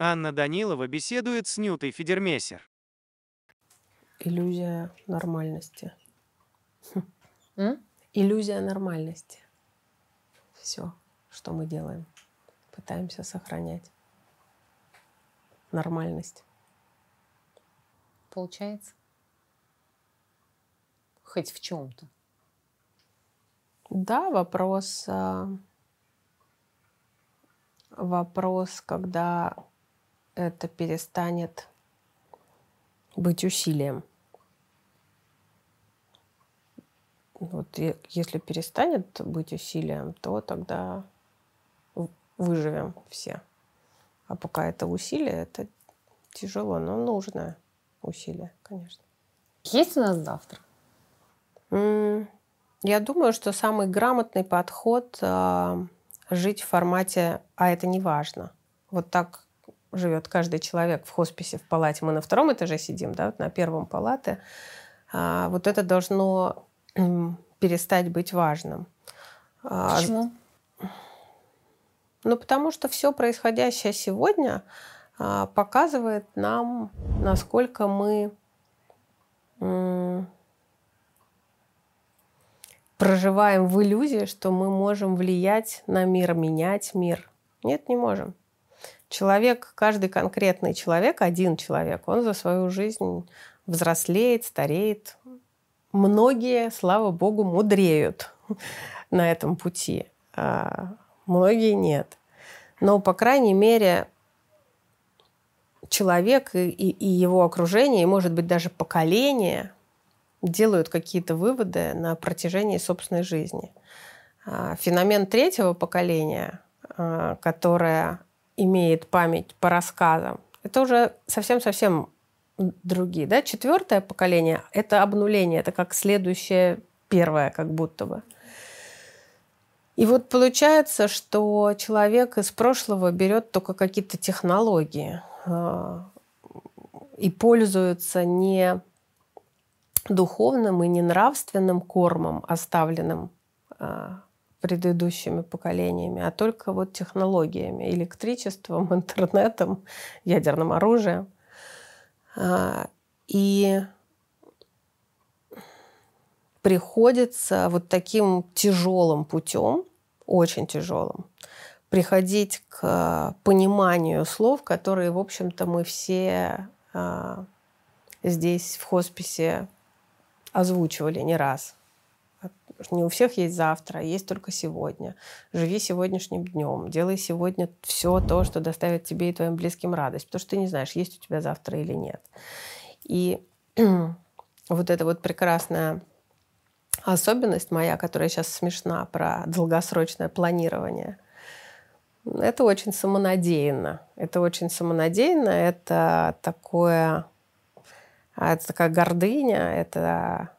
Анна Данилова беседует с Нютой Федермессер. Иллюзия нормальности. М? Иллюзия нормальности. Все, что мы делаем. Пытаемся сохранять нормальность. Получается? Хоть в чем-то. Да, вопрос, а, вопрос, когда это перестанет быть усилием. Вот если перестанет быть усилием, то тогда выживем все. А пока это усилие, это тяжело, но нужное усилие, конечно. Есть у нас завтра? Я думаю, что самый грамотный подход а, жить в формате «а это не важно». Вот так живет каждый человек в хосписе, в палате. Мы на втором этаже сидим, да, вот на первом палате. А, вот это должно перестать быть важным. А, Почему? ну, потому что все происходящее сегодня а, показывает нам, насколько мы проживаем в иллюзии, что мы можем влиять на мир, менять мир. Нет, не можем. Человек, каждый конкретный человек, один человек, он за свою жизнь взрослеет, стареет. Многие, слава богу, мудреют на этом пути. а многие нет. Но, по крайней мере, человек и, и- его окружение, и, может быть, даже поколение делают какие-то выводы на протяжении собственной жизни. А, Феномен третьего поколения, а, которое имеет память по рассказам, это уже совсем-совсем другие. Да? Четвертое поколение – это обнуление, это как следующее первое, как будто бы. И вот получается, что человек из прошлого берет только какие-то технологии а, и пользуется не духовным и не нравственным кормом, оставленным а, предыдущими поколениями, а только вот технологиями, электричеством, интернетом, ядерным оружием. А, И приходится вот таким тяжелым путем, очень тяжелым, приходить к пониманию слов, которые, в общем-то, мы все а, здесь в хосписе озвучивали не раз. Не у всех есть завтра, есть только сегодня. Живи сегодняшним днем, делай сегодня все то, что доставит тебе и твоим близким радость, потому что ты не знаешь, есть у тебя завтра или нет. И вот эта вот прекрасная особенность моя, которая сейчас смешна про долгосрочное планирование, это очень самонадеянно. Это очень самонадеянно, это такое, а, это такая гордыня, это,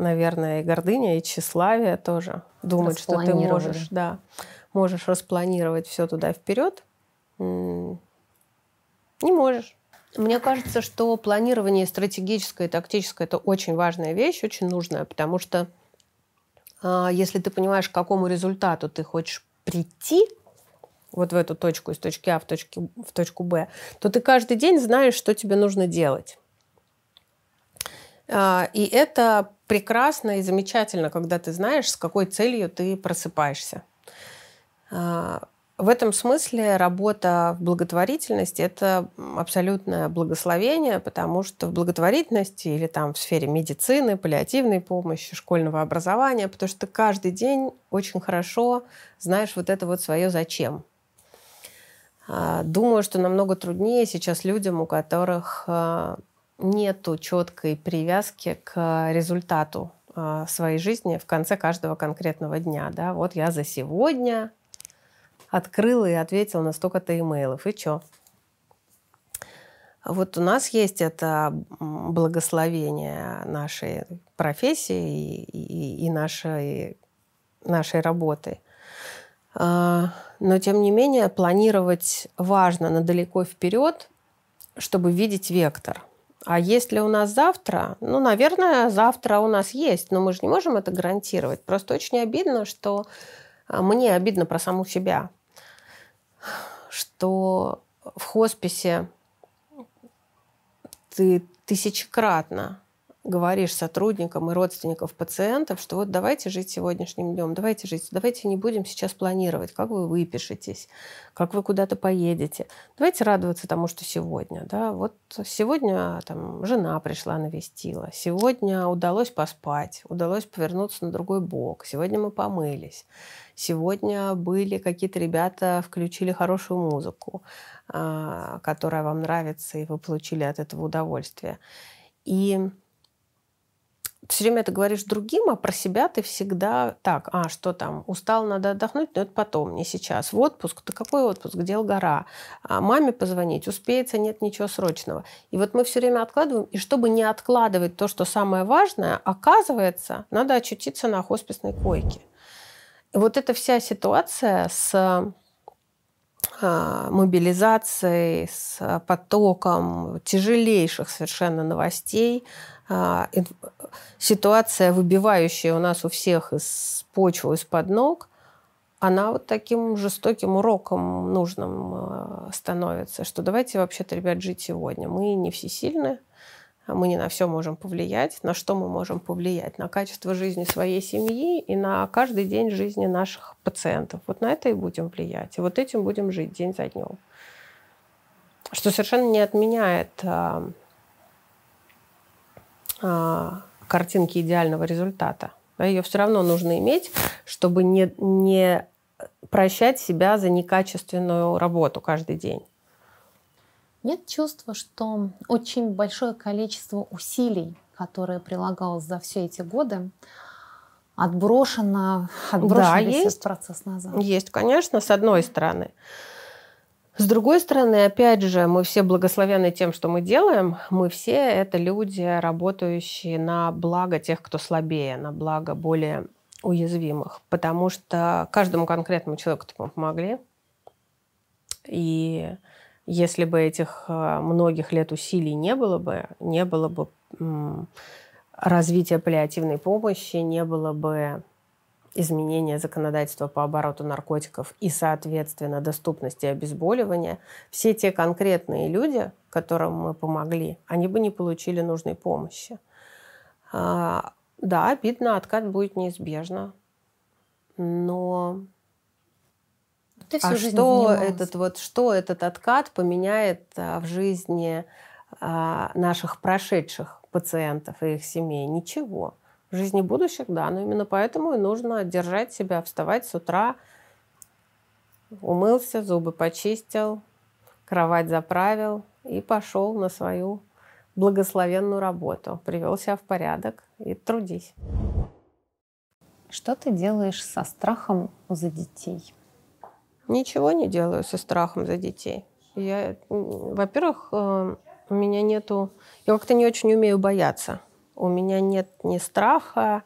наверное, и гордыня, и тщеславие тоже. Думать, что ты можешь, да, можешь распланировать все туда вперед. Не можешь. Мне кажется, что планирование стратегическое и тактическое – это очень важная вещь, очень нужная, потому что а, если ты понимаешь, к какому результату ты хочешь прийти, вот в эту точку, из точки А в, точке, в точку Б, то ты каждый день знаешь, что тебе нужно делать. А, И это прекрасно и замечательно, когда ты знаешь, с какой целью ты просыпаешься. А, В этом смысле работа в благотворительности – это абсолютное благословение, потому что в благотворительности или там в сфере медицины, паллиативной помощи, школьного образования, потому что ты каждый день очень хорошо знаешь вот это вот свое «зачем». А, Думаю, что намного труднее сейчас людям, у которых а, нету четкой привязки к результату а, своей жизни в конце каждого конкретного дня. Да? Вот я за сегодня открыла и ответила на столько-то имейлов. И что? Вот у нас есть это благословение нашей профессии и, и- и нашей, нашей работы. А, Но, тем не менее, планировать важно на далеко вперед, чтобы видеть вектор. А есть ли у нас завтра? Ну, наверное, завтра у нас есть, но мы же не можем это гарантировать. Просто очень обидно, что а, мне обидно про саму себя, что в хосписе ты тысячекратно говоришь сотрудникам и родственникам пациентов, что вот давайте жить сегодняшним днем, давайте жить, давайте не будем сейчас планировать, как вы выпишетесь, как вы куда-то поедете. Давайте радоваться тому, что сегодня. Да? Вот сегодня там, жена пришла, навестила, сегодня удалось поспать, удалось повернуться на другой бок, сегодня мы помылись, сегодня были какие-то ребята, включили хорошую музыку, а, которая вам нравится, и вы получили от этого удовольствие. И все время это говоришь другим, а про себя ты всегда так, а что там, устал, надо отдохнуть, но это потом, не сейчас. В отпуск, да какой отпуск, где гора? А маме позвонить, успеется, нет ничего срочного. И вот мы все время откладываем, и чтобы не откладывать то, что самое важное, оказывается, надо очутиться на хосписной койке. И вот эта вся ситуация с мобилизацией, с потоком тяжелейших совершенно новостей, а, ситуация, выбивающая у нас у всех из почвы, из-под ног, она вот таким жестоким уроком нужным а, становится, что давайте вообще-то, ребят, жить сегодня. Мы не всесильны, мы не на все можем повлиять. На что мы можем повлиять? На качество жизни своей семьи и на каждый день жизни наших пациентов. Вот на это и будем влиять. И вот этим будем жить день за днем. Что совершенно не отменяет а, а, картинки идеального результата. Ее все равно нужно иметь, чтобы не, не прощать себя за некачественную работу каждый день. Нет чувства, что очень большое количество усилий, которые прилагалось за все эти годы, отброшено, отброшен да, весь есть. процесс назад? Есть, конечно, с одной стороны. С другой стороны, опять же, мы все благословены тем, что мы делаем. Мы все это люди, работающие на благо тех, кто слабее, на благо более уязвимых. Потому что каждому конкретному человеку мы помогли. И если бы этих э, многих лет усилий не было бы, не было бы развития паллиативной помощи, не было бы изменения законодательства по обороту наркотиков и, соответственно, доступности обезболивания, все те конкретные люди, которым мы помогли, они бы не получили нужной помощи. А, да, обидно, откат будет неизбежно, но Ты всю а жизнь что занималась. этот вот что этот откат поменяет а, в жизни а, наших прошедших пациентов и их семей? Ничего. В жизни будущих, да, но именно поэтому и нужно держать себя, вставать с утра, умылся, зубы почистил, кровать заправил и пошел на свою благословенную работу. Привел себя в порядок и трудись. Что ты делаешь со страхом за детей? Ничего не делаю со страхом за детей. Я, во-первых, э, у меня нету... Я как-то не очень умею бояться. У меня нет ни страха,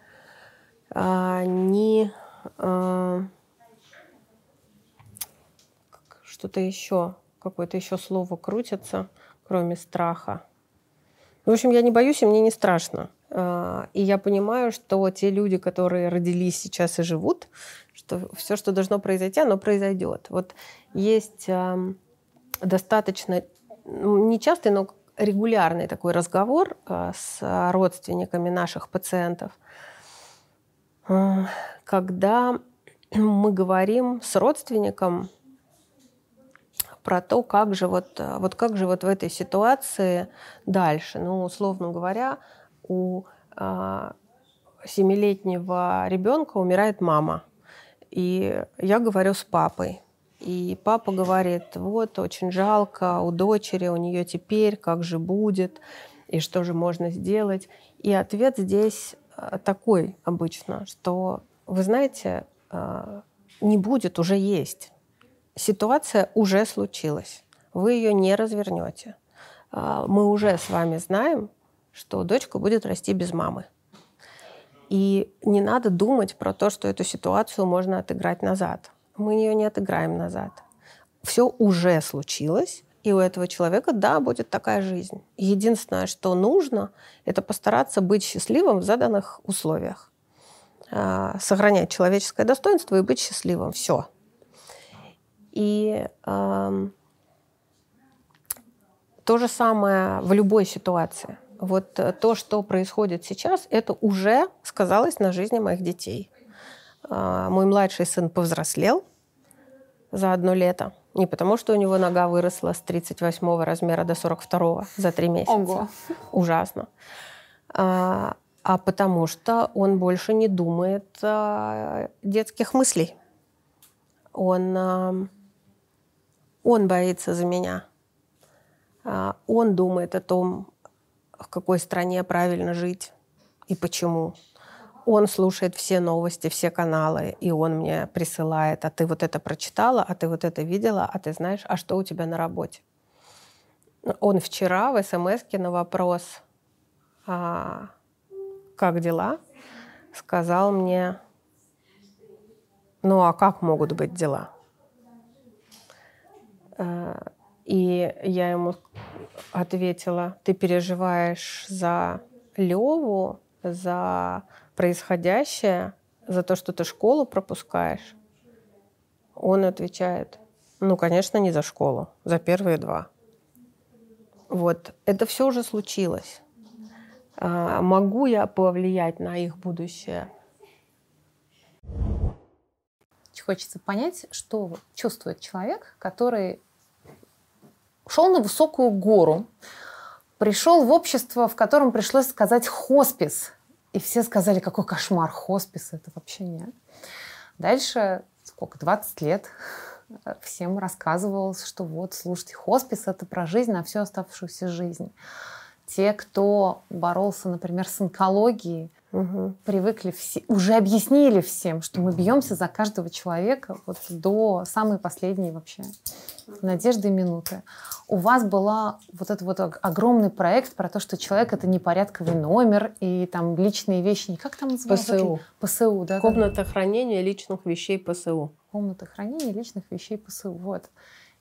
а, ни а, что-то еще, какое-то еще слово крутится, кроме страха. В общем, я не боюсь, и мне не страшно. А, и я понимаю, что те люди, которые родились сейчас и живут, что все, что должно произойти, оно произойдет. Вот есть достаточно ну, нечастый, но регулярный такой разговор э, с родственниками наших пациентов, э, когда мы говорим с родственником про то, как же вот, вот как же вот в этой ситуации дальше. Ну, условно говоря, у семилетнего ребенка умирает мама. И я говорю с папой. И папа говорит, вот, очень жалко у дочери, у нее теперь, как же будет, и что же можно сделать. И ответ здесь э, такой обычно, что, вы знаете, э, не будет, уже есть. Ситуация уже случилась. Вы ее не развернете. Э, мы уже с вами знаем, что дочка будет расти без мамы. И не надо думать про то, что эту ситуацию можно отыграть назад мы ее не отыграем назад. Все уже случилось, и у этого человека, да, будет такая жизнь. Единственное, что нужно, это постараться быть счастливым в заданных условиях. А, сохранять человеческое достоинство и быть счастливым. Все. И то же самое в любой ситуации. Вот э, то, что происходит сейчас, это уже сказалось на жизни моих детей. А, мой младший сын повзрослел за одно лето. Не потому, что у него нога выросла с 38 размера до 42 за три месяца. Ого. Ужасно. А, а потому что он больше не думает а, детских мыслей. Он, а, он боится за меня. А, он думает о том, в какой стране правильно жить и почему. Он слушает все новости, все каналы, и он мне присылает, а ты вот это прочитала, а ты вот это видела, а ты знаешь, а что у тебя на работе? Он вчера в смс на вопрос, а, как дела, сказал мне, ну а как могут быть дела? Э, и я ему ответила, ты переживаешь за Леву, за происходящее, за то, что ты школу пропускаешь. Он отвечает, ну, конечно, не за школу, за первые два. Вот, это все уже случилось. А, могу я повлиять на их будущее? Хочется понять, что чувствует человек, который шел на высокую гору, пришел в общество, в котором пришлось сказать хоспис. И все сказали, какой кошмар, хоспис, это вообще нет. Дальше, сколько, 20 лет, всем рассказывалось, что вот, слушайте, хоспис – это про жизнь на всю оставшуюся жизнь. Те, кто боролся, например, с онкологией, угу. привыкли все, уже объяснили всем, что мы бьемся за каждого человека вот до самой последней вообще надежды и минуты. У вас была вот этот вот огромный проект про то, что человек это непорядковый номер и там личные вещи, как там называется? ПСУ. ПСУ, да. Комната да. хранения личных вещей ПСУ. Комната хранения личных вещей ПСУ, вот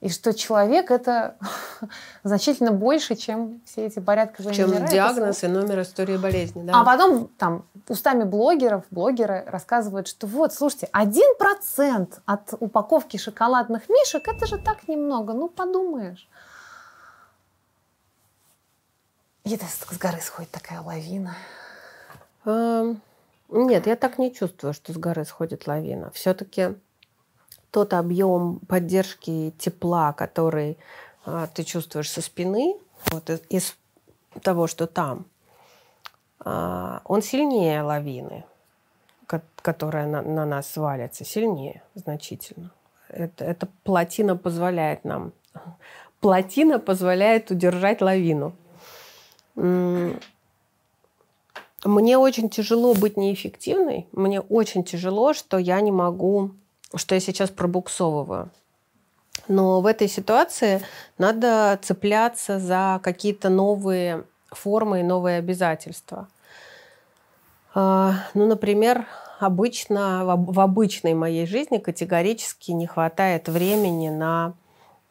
и что человек это значительно больше, чем все эти порядковые чем номера. Чем диагноз и номер истории болезни. Да. А потом там устами блогеров, блогеры рассказывают, что вот, слушайте, один процент от упаковки шоколадных мишек, это же так немного, ну подумаешь. И это с горы сходит такая лавина. Эм, нет, я так не чувствую, что с горы сходит лавина. Все-таки тот объем поддержки тепла, который а, ты чувствуешь со спины, вот из того, что там, а, он сильнее лавины, которая на, на нас свалится, сильнее значительно. Это, это плотина позволяет нам. Плотина позволяет удержать лавину. Мне очень тяжело быть неэффективной. Мне очень тяжело, что я не могу что я сейчас пробуксовываю. Но в этой ситуации надо цепляться за какие-то новые формы и новые обязательства. А, ну, например, обычно, в обычной моей жизни категорически не хватает времени на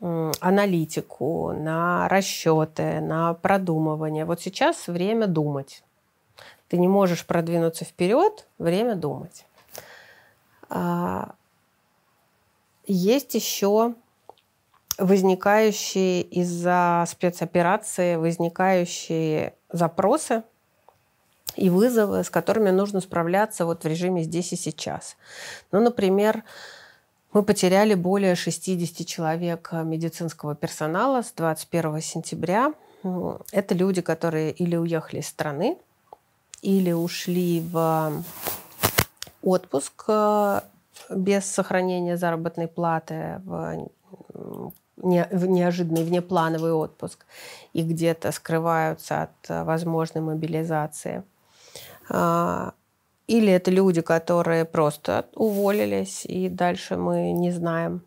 аналитику, на расчеты, на продумывание. Вот сейчас время думать. Ты не можешь продвинуться вперед, время думать. Есть еще возникающие из-за спецоперации, возникающие запросы и вызовы, с которыми нужно справляться вот в режиме здесь и сейчас. Ну, например, мы потеряли более 60 человек медицинского персонала с 21 сентября. Это люди, которые или уехали из страны, или ушли в отпуск без сохранения заработной платы в, не, в неожиданный внеплановый отпуск и где-то скрываются от э, возможной мобилизации. А, или это люди, которые просто уволились, и дальше мы не знаем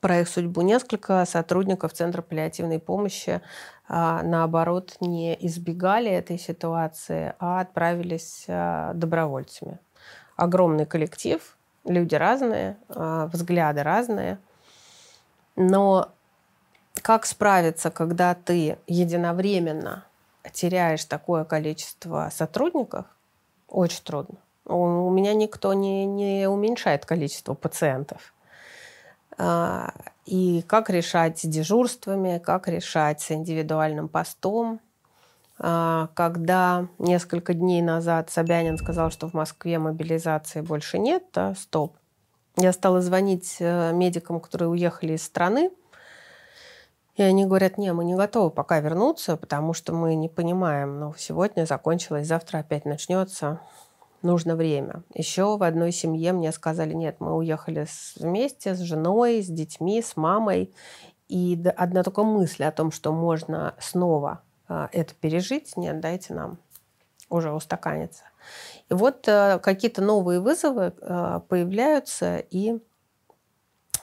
про их судьбу. Несколько сотрудников Центра паллиативной помощи, а, наоборот, не избегали этой ситуации, а отправились а, добровольцами огромный коллектив, люди разные, а, взгляды разные. Но как справиться, когда ты единовременно теряешь такое количество сотрудников, очень трудно. У меня никто не, не уменьшает количество пациентов. А, и как решать с дежурствами, как решать с индивидуальным постом. А, когда несколько дней назад Собянин сказал, что в Москве мобилизации больше нет, да, стоп. Я стала звонить э, медикам, которые уехали из страны, и они говорят, не, мы не готовы пока вернуться, потому что мы не понимаем, ну, сегодня закончилось, завтра опять начнется, нужно время. Еще в одной семье мне сказали, нет, мы уехали вместе с женой, с детьми, с мамой, и одна только мысль о том, что можно снова это пережить, нет, дайте нам уже устаканиться. И вот э, какие-то новые вызовы э, появляются, и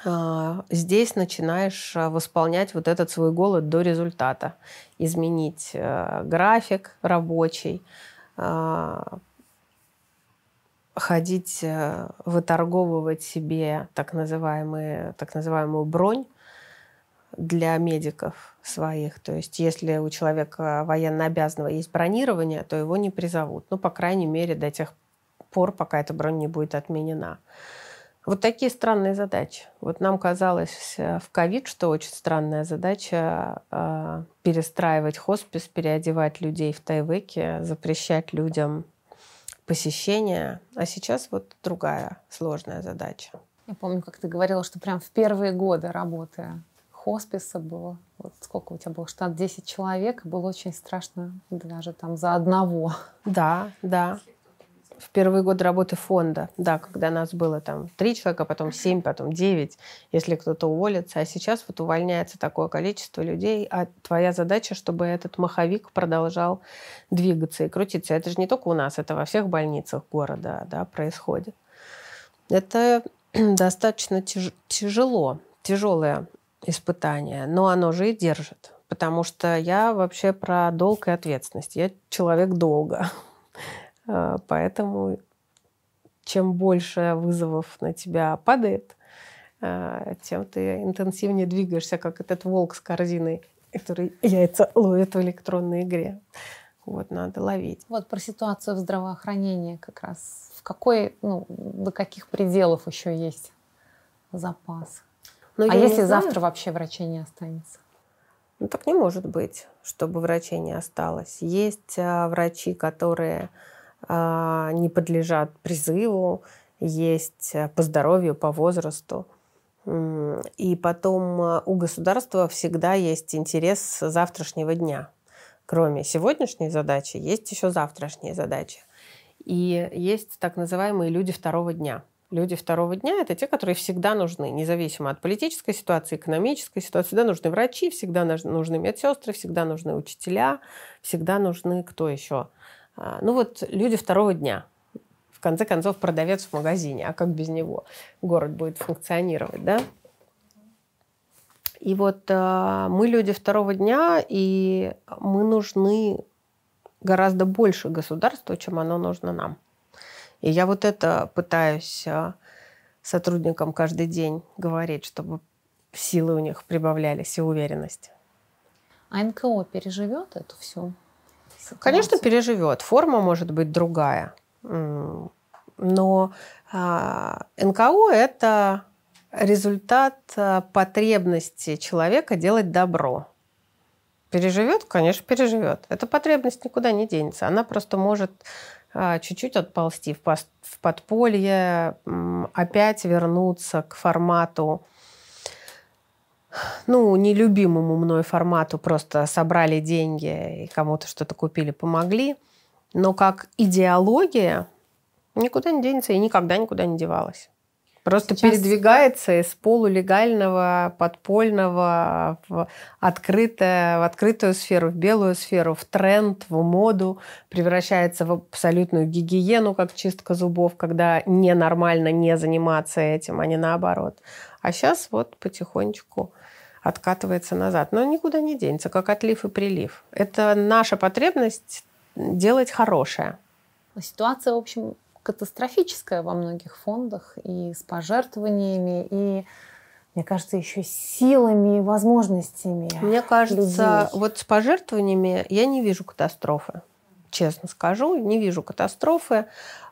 э, здесь начинаешь восполнять вот этот свой голод до результата. Изменить график рабочий, ходить, выторговывать себе так, называемые, так называемую бронь, для медиков своих. То есть если у человека военно обязанного есть бронирование, то его не призовут. Ну, по крайней мере, до тех пор, пока эта бронь не будет отменена. Вот такие странные задачи. Вот нам казалось э, в ковид, что очень странная задача э, перестраивать хоспис, переодевать людей в тайвеке, запрещать людям посещение. А сейчас вот другая сложная задача. Я помню, как ты говорила, что прям в первые годы работы хосписа было. Вот сколько у тебя было? Штат 10 человек. Было очень страшно даже там за одного. Да, да. В первые годы работы фонда, да, когда нас было там три человека, потом семь, потом девять, если кто-то уволится. А сейчас вот увольняется такое количество людей, а твоя задача, чтобы этот маховик продолжал двигаться и крутиться. Это же не только у нас, это во всех больницах города да, происходит. Это достаточно тяж- тяжело, тяжелая испытание, но оно же и держит. Потому что я вообще про долг и ответственность. Я человек долга. А, поэтому чем больше вызовов на тебя падает, а, тем ты интенсивнее двигаешься, как этот волк с корзиной, который яйца ловит в электронной игре. Вот, надо ловить. Вот про ситуацию в здравоохранении как раз. В какой, ну, до каких пределов еще есть запас? Но ну, а если завтра вообще врачей не останется? Ну, так не может быть, чтобы врачей не осталось. Есть а, врачи, которые а, не подлежат призыву, есть а, по здоровью, по возрасту. И потом а, у государства всегда есть интерес завтрашнего дня. Кроме сегодняшней задачи, есть еще завтрашние задачи. И есть так называемые люди второго дня – Люди второго дня – это те, которые всегда нужны, независимо от политической ситуации, экономической ситуации. Всегда нужны врачи, всегда нужны медсестры, всегда нужны учителя, всегда нужны кто еще? А, ну вот люди второго дня. В конце концов, продавец в магазине. А как без него город будет функционировать, да? И вот э, мы люди второго дня, и мы нужны гораздо больше государству, чем оно нужно нам. И я вот это пытаюсь а, сотрудникам каждый день говорить, чтобы силы у них прибавлялись и уверенность. А НКО переживет эту всю ситуацию? Конечно, переживет. Форма может быть другая. Но а, НКО – это результат а, потребности человека делать добро. Переживет? Конечно, переживет. Эта потребность никуда не денется. Она просто может чуть-чуть отползти в, в подполье, опять вернуться к формату, ну, нелюбимому мной формату, просто собрали деньги и кому-то что-то купили, помогли. Но как идеология никуда не денется и никогда никуда не девалась. Просто Сейчас... передвигается из полулегального, подпольного в, открытое, в открытую сферу, в белую сферу, в тренд, в моду, превращается в абсолютную гигиену, как чистка зубов, когда ненормально не заниматься этим, а не наоборот. А сейчас вот потихонечку откатывается назад. Но никуда не денется, как отлив и прилив. Это наша потребность делать хорошее. Ситуация, в общем, катастрофическая во многих фондах и с пожертвованиями, и, мне кажется, еще силами и возможностями. Мне кажется, людей. вот с пожертвованиями я не вижу катастрофы. Честно скажу, не вижу катастрофы.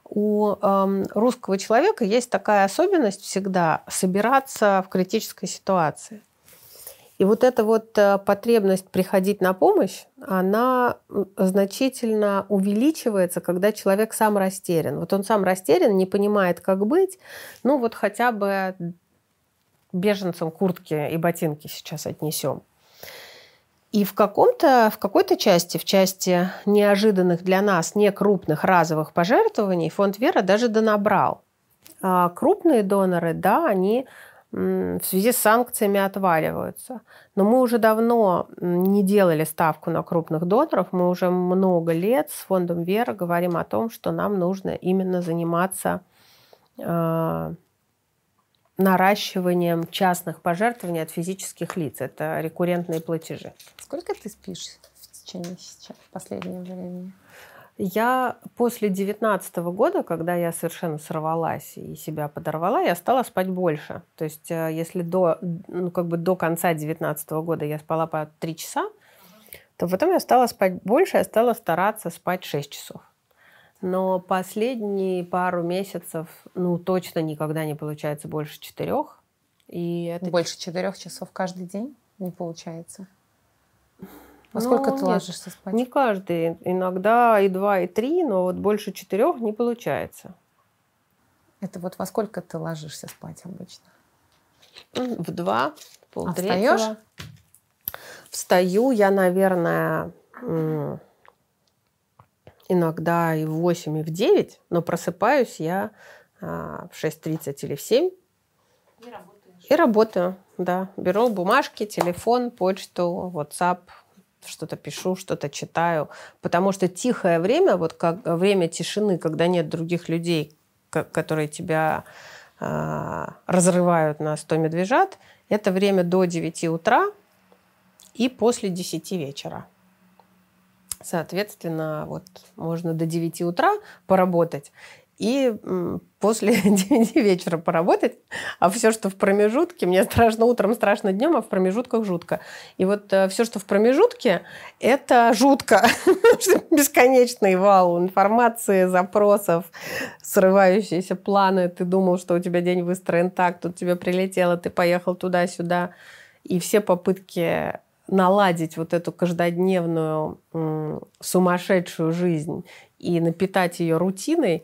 У эм, русского человека есть такая особенность всегда собираться в критической ситуации. И вот эта вот э, потребность приходить на помощь, она значительно увеличивается, когда человек сам растерян. Вот он сам растерян, не понимает, как быть. Ну вот хотя бы беженцам куртки и ботинки сейчас отнесем. И в, каком-то, в какой-то части, в части неожиданных для нас некрупных разовых пожертвований, фонд Вера даже донабрал. А крупные доноры, да, они в связи с санкциями отваливаются. Но мы уже давно не делали ставку на крупных доноров. Мы уже много лет с фондом Вера говорим о том, что нам нужно именно заниматься а, наращиванием частных пожертвований от физических лиц. Это рекуррентные платежи. Сколько ты спишь в течение сейчас, в последнее время? Я после 19 года, когда я совершенно сорвалась и себя подорвала, я стала спать больше. То есть э, если до, ну, как бы до конца 19 года я спала по 3 часа, то потом я стала спать больше, я стала стараться спать 6 часов. Но последние пару месяцев, ну, точно никогда не получается больше четырех. И это... Больше четырех часов каждый день не получается? Во сколько ну, ты нет, ложишься спать? Не каждый. Иногда и два, и три, но вот больше четырех не получается. Это вот во сколько ты ложишься спать обычно? В два, полтретьего. А встаешь? Встаю я, наверное, иногда и в 8, и в 9, но просыпаюсь я а, в 6.30 или в 7. И работаешь? И работаю, да. Беру бумажки, телефон, почту, WhatsApp, что-то пишу, что-то читаю. Потому что тихое время, вот как время тишины, когда нет других людей, которые тебя э, разрывают на 100 медвежат, это время до 9 утра и после 10 вечера. Соответственно, вот можно до 9 утра поработать и после 9 вечера поработать, а все, что в промежутке, мне страшно утром, страшно днем, а в промежутках жутко. И вот э, все, что в промежутке, это жутко. Бесконечный вал информации, запросов, срывающиеся планы. Ты думал, что у тебя день выстроен так, тут тебе прилетело, ты поехал туда-сюда. И все попытки наладить вот эту каждодневную сумасшедшую жизнь и напитать ее рутиной,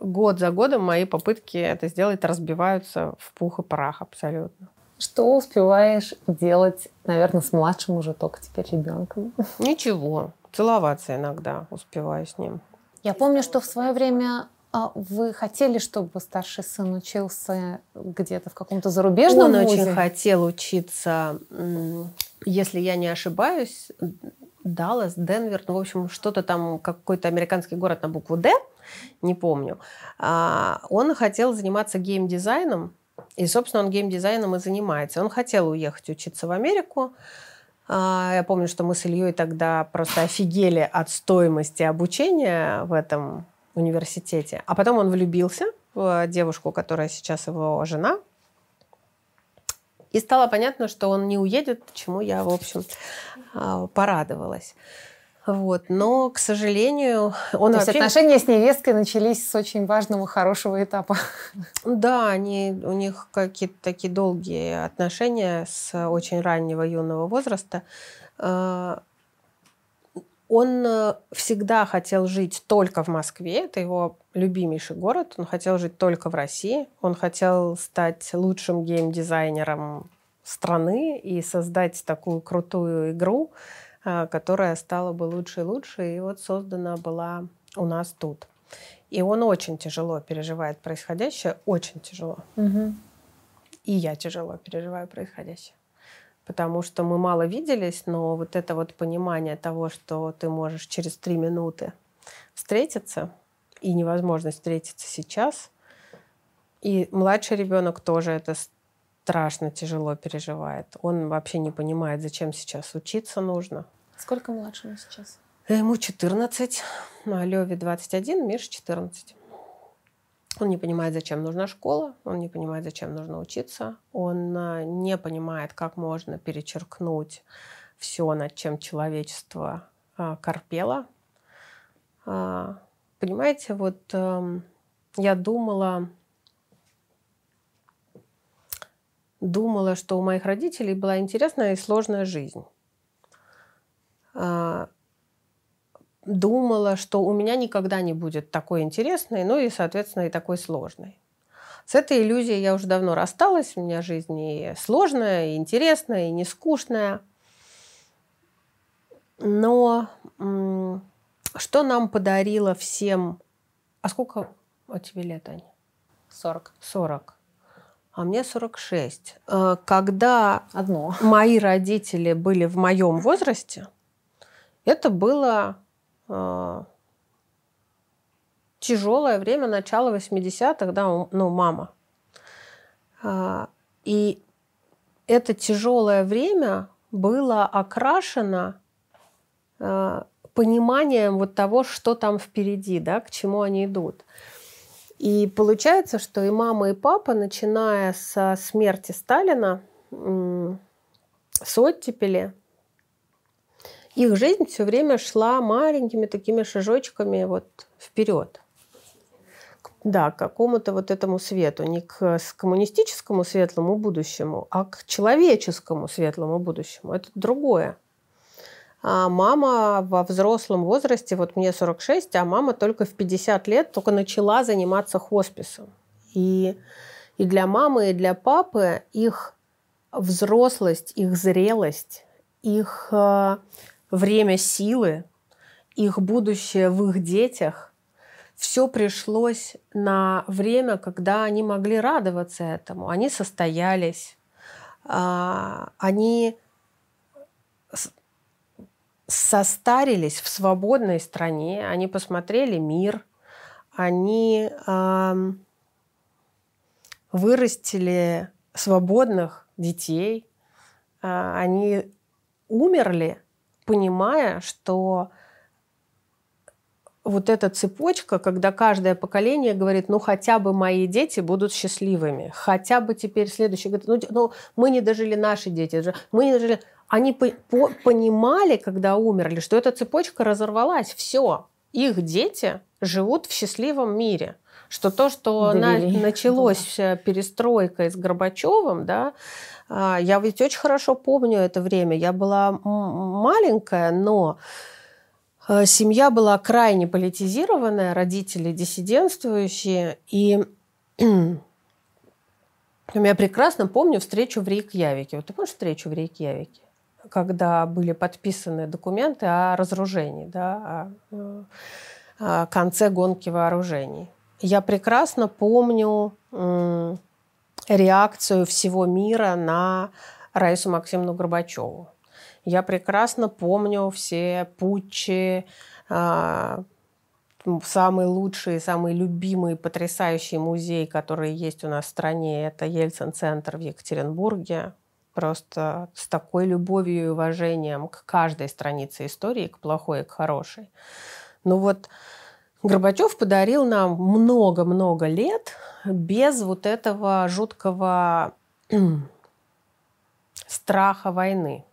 год за годом мои попытки это сделать разбиваются в пух и прах абсолютно. Что успеваешь делать, наверное, с младшим уже только теперь ребенком? Ничего. Целоваться иногда успеваю с ним. Я помню, что в свое время а вы хотели, чтобы старший сын учился где-то в каком-то зарубежном Он вузе? очень хотел учиться, если я не ошибаюсь, Даллас, Денвер, ну, в общем, что-то там, какой-то американский город на букву «Д», не помню. А, он хотел заниматься геймдизайном, и, собственно, он геймдизайном и занимается. Он хотел уехать учиться в Америку, а, я помню, что мы с Ильей тогда просто офигели от стоимости обучения в этом университете. А потом он влюбился в девушку, которая сейчас его жена. И стало понятно, что он не уедет, чему я, в общем, а, порадовалась. Вот. Но, к сожалению, он То вообще... есть отношения с невесткой начались с очень важного, хорошего этапа. Да, они, у них какие-то такие долгие отношения с очень раннего юного возраста. Он э, всегда хотел жить только в Москве, это его любимейший город. Он хотел жить только в России. Он хотел стать лучшим геймдизайнером страны и создать такую крутую игру, э, которая стала бы лучше и лучше. И вот создана была у нас тут. И он очень тяжело переживает происходящее, очень тяжело. Угу. И я тяжело переживаю происходящее потому что мы мало виделись, но вот это вот понимание того, что ты можешь через три минуты встретиться, и невозможность встретиться сейчас. И младший ребенок тоже это страшно тяжело переживает. Он вообще не понимает, зачем сейчас учиться нужно. Сколько младшему сейчас? Ему 14, а Леве 21, Мише 14. Он не понимает, зачем нужна школа, он не понимает, зачем нужно учиться, он а, не понимает, как можно перечеркнуть все, над чем человечество а, корпело. А, понимаете, вот эм, я думала, думала, что у моих родителей была интересная и сложная жизнь. А, думала, что у меня никогда не будет такой интересной, ну и, соответственно, и такой сложной. С этой иллюзией я уже давно рассталась. У меня жизнь и сложная, и интересная, и не скучная. Но что нам подарило всем... А сколько у тебе лет, Аня? 40. 40. А мне 46. Э, когда Одно. мои родители были в моем возрасте, это было тяжелое время начала 80-х, да, ну, мама. А, и это тяжелое время было окрашено а, пониманием вот того, что там впереди, да, к чему они идут. И получается, что и мама, и папа, начиная со смерти Сталина, с оттепели, их жизнь все время шла маленькими такими шажочками вот вперед. Да, к какому-то вот этому свету, не к коммунистическому светлому будущему, а к человеческому светлому будущему. Это другое. А мама во взрослом возрасте, вот мне 46, а мама только в 50 лет только начала заниматься хосписом. И, и для мамы, и для папы их взрослость, их зрелость, их э, время силы, их будущее в их детях все пришлось на время, когда они могли радоваться этому. Они состоялись, а, они состарились в свободной стране, они посмотрели мир, они вырастили свободных детей, а, они умерли, понимая, что вот эта цепочка, когда каждое поколение говорит, ну хотя бы мои дети будут счастливыми, хотя бы теперь следующий год, ну, ну мы не дожили наши дети, мы не дожили, они по, по, понимали, когда умерли, что эта цепочка разорвалась, все, их дети живут в счастливом мире, что то, что на, началось да. перестройкой с Горбачевым, да, я ведь очень хорошо помню это время, я была маленькая, но Э, семья была крайне политизированная, родители диссидентствующие. И я прекрасно помню встречу в Рейкьявике. Вот ты помнишь встречу в Рейкьявике? Когда были подписаны документы о разоружении, да, о, э, о конце гонки вооружений. Я прекрасно помню реакцию всего мира на Раису Максимовну Горбачеву. Я прекрасно помню все путчи, а, самый лучший, самый любимый, потрясающий музей, который есть у нас в стране, это Ельцин-центр в Екатеринбурге. Просто с такой любовью и уважением к каждой странице истории, к плохой и к хорошей. Ну вот Горбачев подарил нам много-много лет без вот этого жуткого страха войны.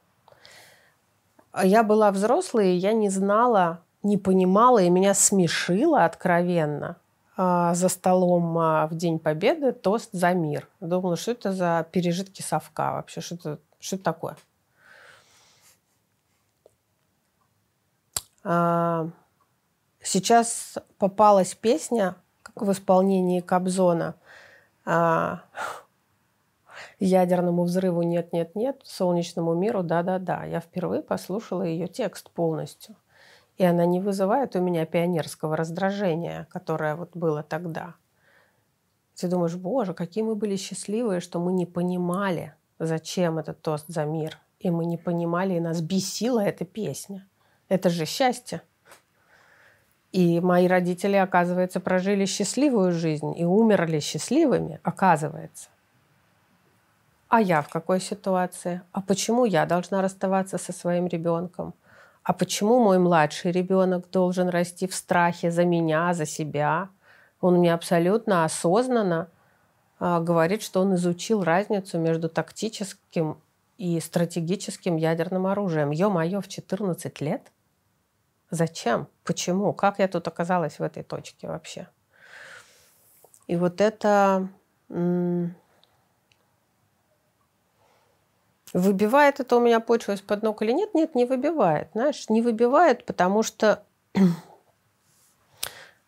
А я была взрослой, я не знала, не понимала, и меня смешило откровенно а, за столом а, в День Победы тост за мир. Думала, что это за пережитки совка вообще, что это, что это такое. Сейчас попалась песня, как в исполнении Кобзона, ядерному взрыву нет-нет-нет, солнечному миру да-да-да. Я впервые послушала ее текст полностью. И она не вызывает у меня пионерского раздражения, которое вот было тогда. Ты думаешь, боже, какие мы были счастливые, что мы не понимали, зачем этот тост за мир. И мы не понимали, и нас бесила эта песня. Это же счастье. И мои родители, оказывается, прожили счастливую жизнь и умерли счастливыми, оказывается. А я в какой ситуации? А почему я должна расставаться со своим ребенком? А почему мой младший ребенок должен расти в страхе за меня, за себя? Он мне абсолютно осознанно э, говорит, что он изучил разницу между тактическим и стратегическим ядерным оружием. Ё-моё, в 14 лет? Зачем? Почему? Как я тут оказалась в этой точке вообще? И вот это выбивает это у меня почву из-под ног или нет? Нет, не выбивает. Знаешь, не выбивает, потому что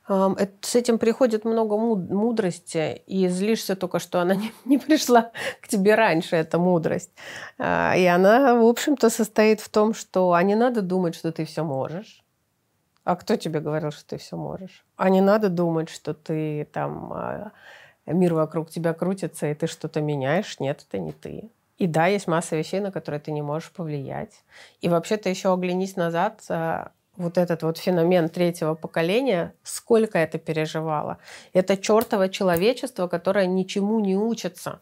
с этим приходит много мудрости, и злишься только, что она не, не пришла к тебе раньше, эта мудрость. А, и она, в общем-то, состоит в том, что а не надо думать, что ты все можешь. А кто тебе говорил, что ты все можешь? А не надо думать, что ты там а, мир вокруг тебя крутится, и ты что-то меняешь. Нет, это не ты. И да, есть масса вещей, на которые ты не можешь повлиять. И вообще-то еще оглянись назад, а, вот этот вот феномен третьего поколения, сколько это переживало. Это чертово человечество, которое ничему не учится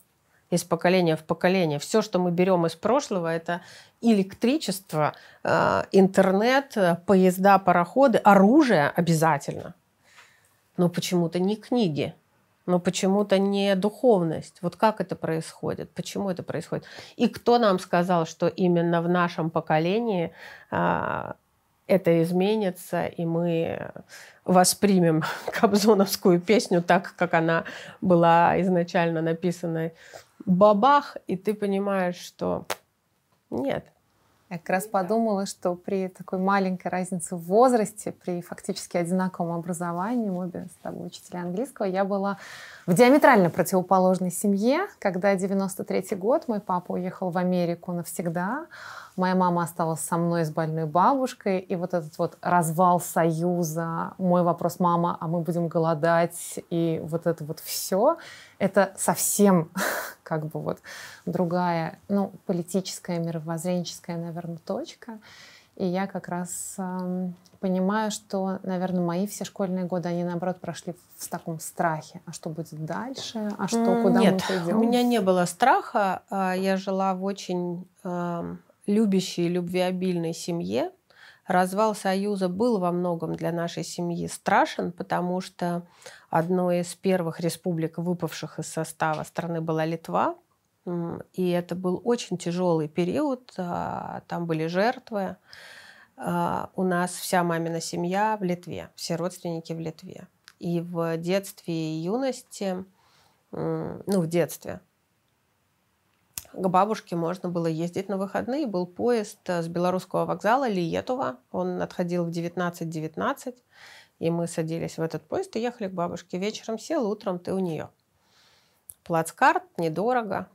из поколения в поколение. Все, что мы берем из прошлого, это электричество, э, интернет, поезда, пароходы, оружие обязательно. Но почему-то не книги, но почему-то не духовность. Вот как это происходит? Почему это происходит? И кто нам сказал, что именно в нашем поколении э, это изменится, и мы воспримем Кобзоновскую песню так, как она была изначально написана. Бабах, и ты понимаешь, что нет, я как раз подумала, что при такой маленькой разнице в возрасте, при фактически одинаковом образовании, мы обе с тобой учителя английского, я была в диаметрально противоположной семье. Когда 93 год, мой папа уехал в Америку навсегда, моя мама осталась со мной с больной бабушкой, и вот этот вот развал союза, мой вопрос, мама, а мы будем голодать, и вот это вот все, это совсем как бы вот другая, ну, политическая, мировоззренческая, наверное, точка. И я как раз э, понимаю, что, наверное, мои все школьные годы, они, наоборот, прошли в таком страхе. А что будет дальше? А что, куда Нет, мы пойдем? у меня не было страха. А я жила в очень э, любящей, любвеобильной семье. Развал Союза был во многом для нашей семьи страшен, потому что одной из первых республик, выпавших из состава страны, была Литва. И это был очень тяжелый период. А, там были жертвы. А, у нас вся мамина семья в Литве, все родственники в Литве. И в детстве и юности, ну, в детстве, к бабушке можно было ездить на выходные. Был поезд э, с белорусского вокзала Лиетова. Он отходил в 19.19. И мы садились в этот поезд и ехали к бабушке. Вечером сел, утром ты у нее. Плацкарт, недорого.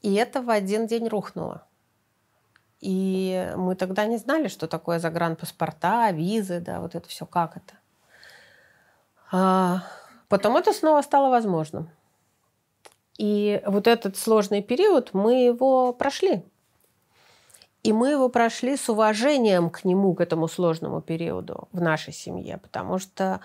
И это в один день рухнуло. И мы тогда не знали, что такое загранпаспорта, визы, да, вот это все, как это. А потом это снова стало возможным. И вот этот сложный период мы его прошли. И мы его прошли с уважением к нему, к этому сложному периоду в нашей семье, потому что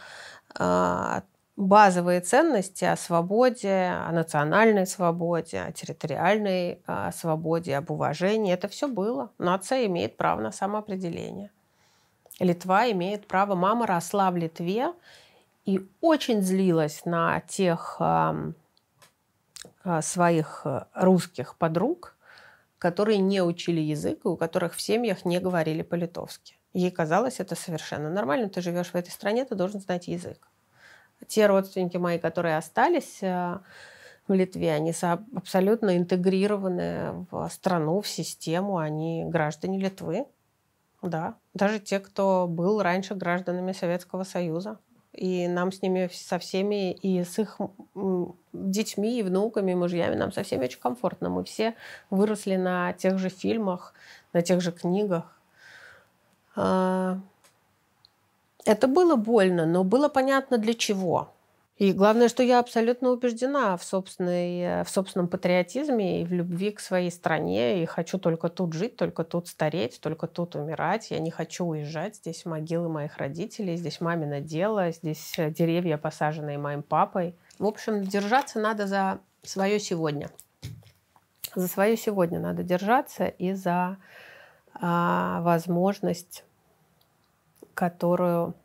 э, базовые ценности о свободе, о национальной свободе, о территориальной э, свободе, об уважении, это все было. Нация имеет право на самоопределение. Литва имеет право. Мама росла в Литве и очень злилась на тех э, своих русских подруг, которые не учили язык и у которых в семьях не говорили по-литовски. Ей казалось это совершенно нормально. Ты живешь в этой стране, ты должен знать язык. Те родственники мои, которые остались э, в Литве, они абсолютно интегрированы в страну, в систему. Они граждане Литвы. Да, даже те, кто был раньше гражданами Советского Союза. И нам с ними, со всеми, и с их детьми, и внуками, и мужьями, нам со всеми очень комфортно. Мы все выросли на тех же фильмах, на тех же книгах. А, это было больно, но было понятно для чего. И главное, что я абсолютно убеждена в, собственной, в собственном патриотизме и в любви к своей стране. И хочу только тут жить, только тут стареть, только тут умирать. Я не хочу уезжать. Здесь могилы моих родителей, здесь мамино дело, здесь э, деревья, посаженные моим папой. В общем, держаться надо за свое сегодня. За свое сегодня надо держаться и за а, возможность, которую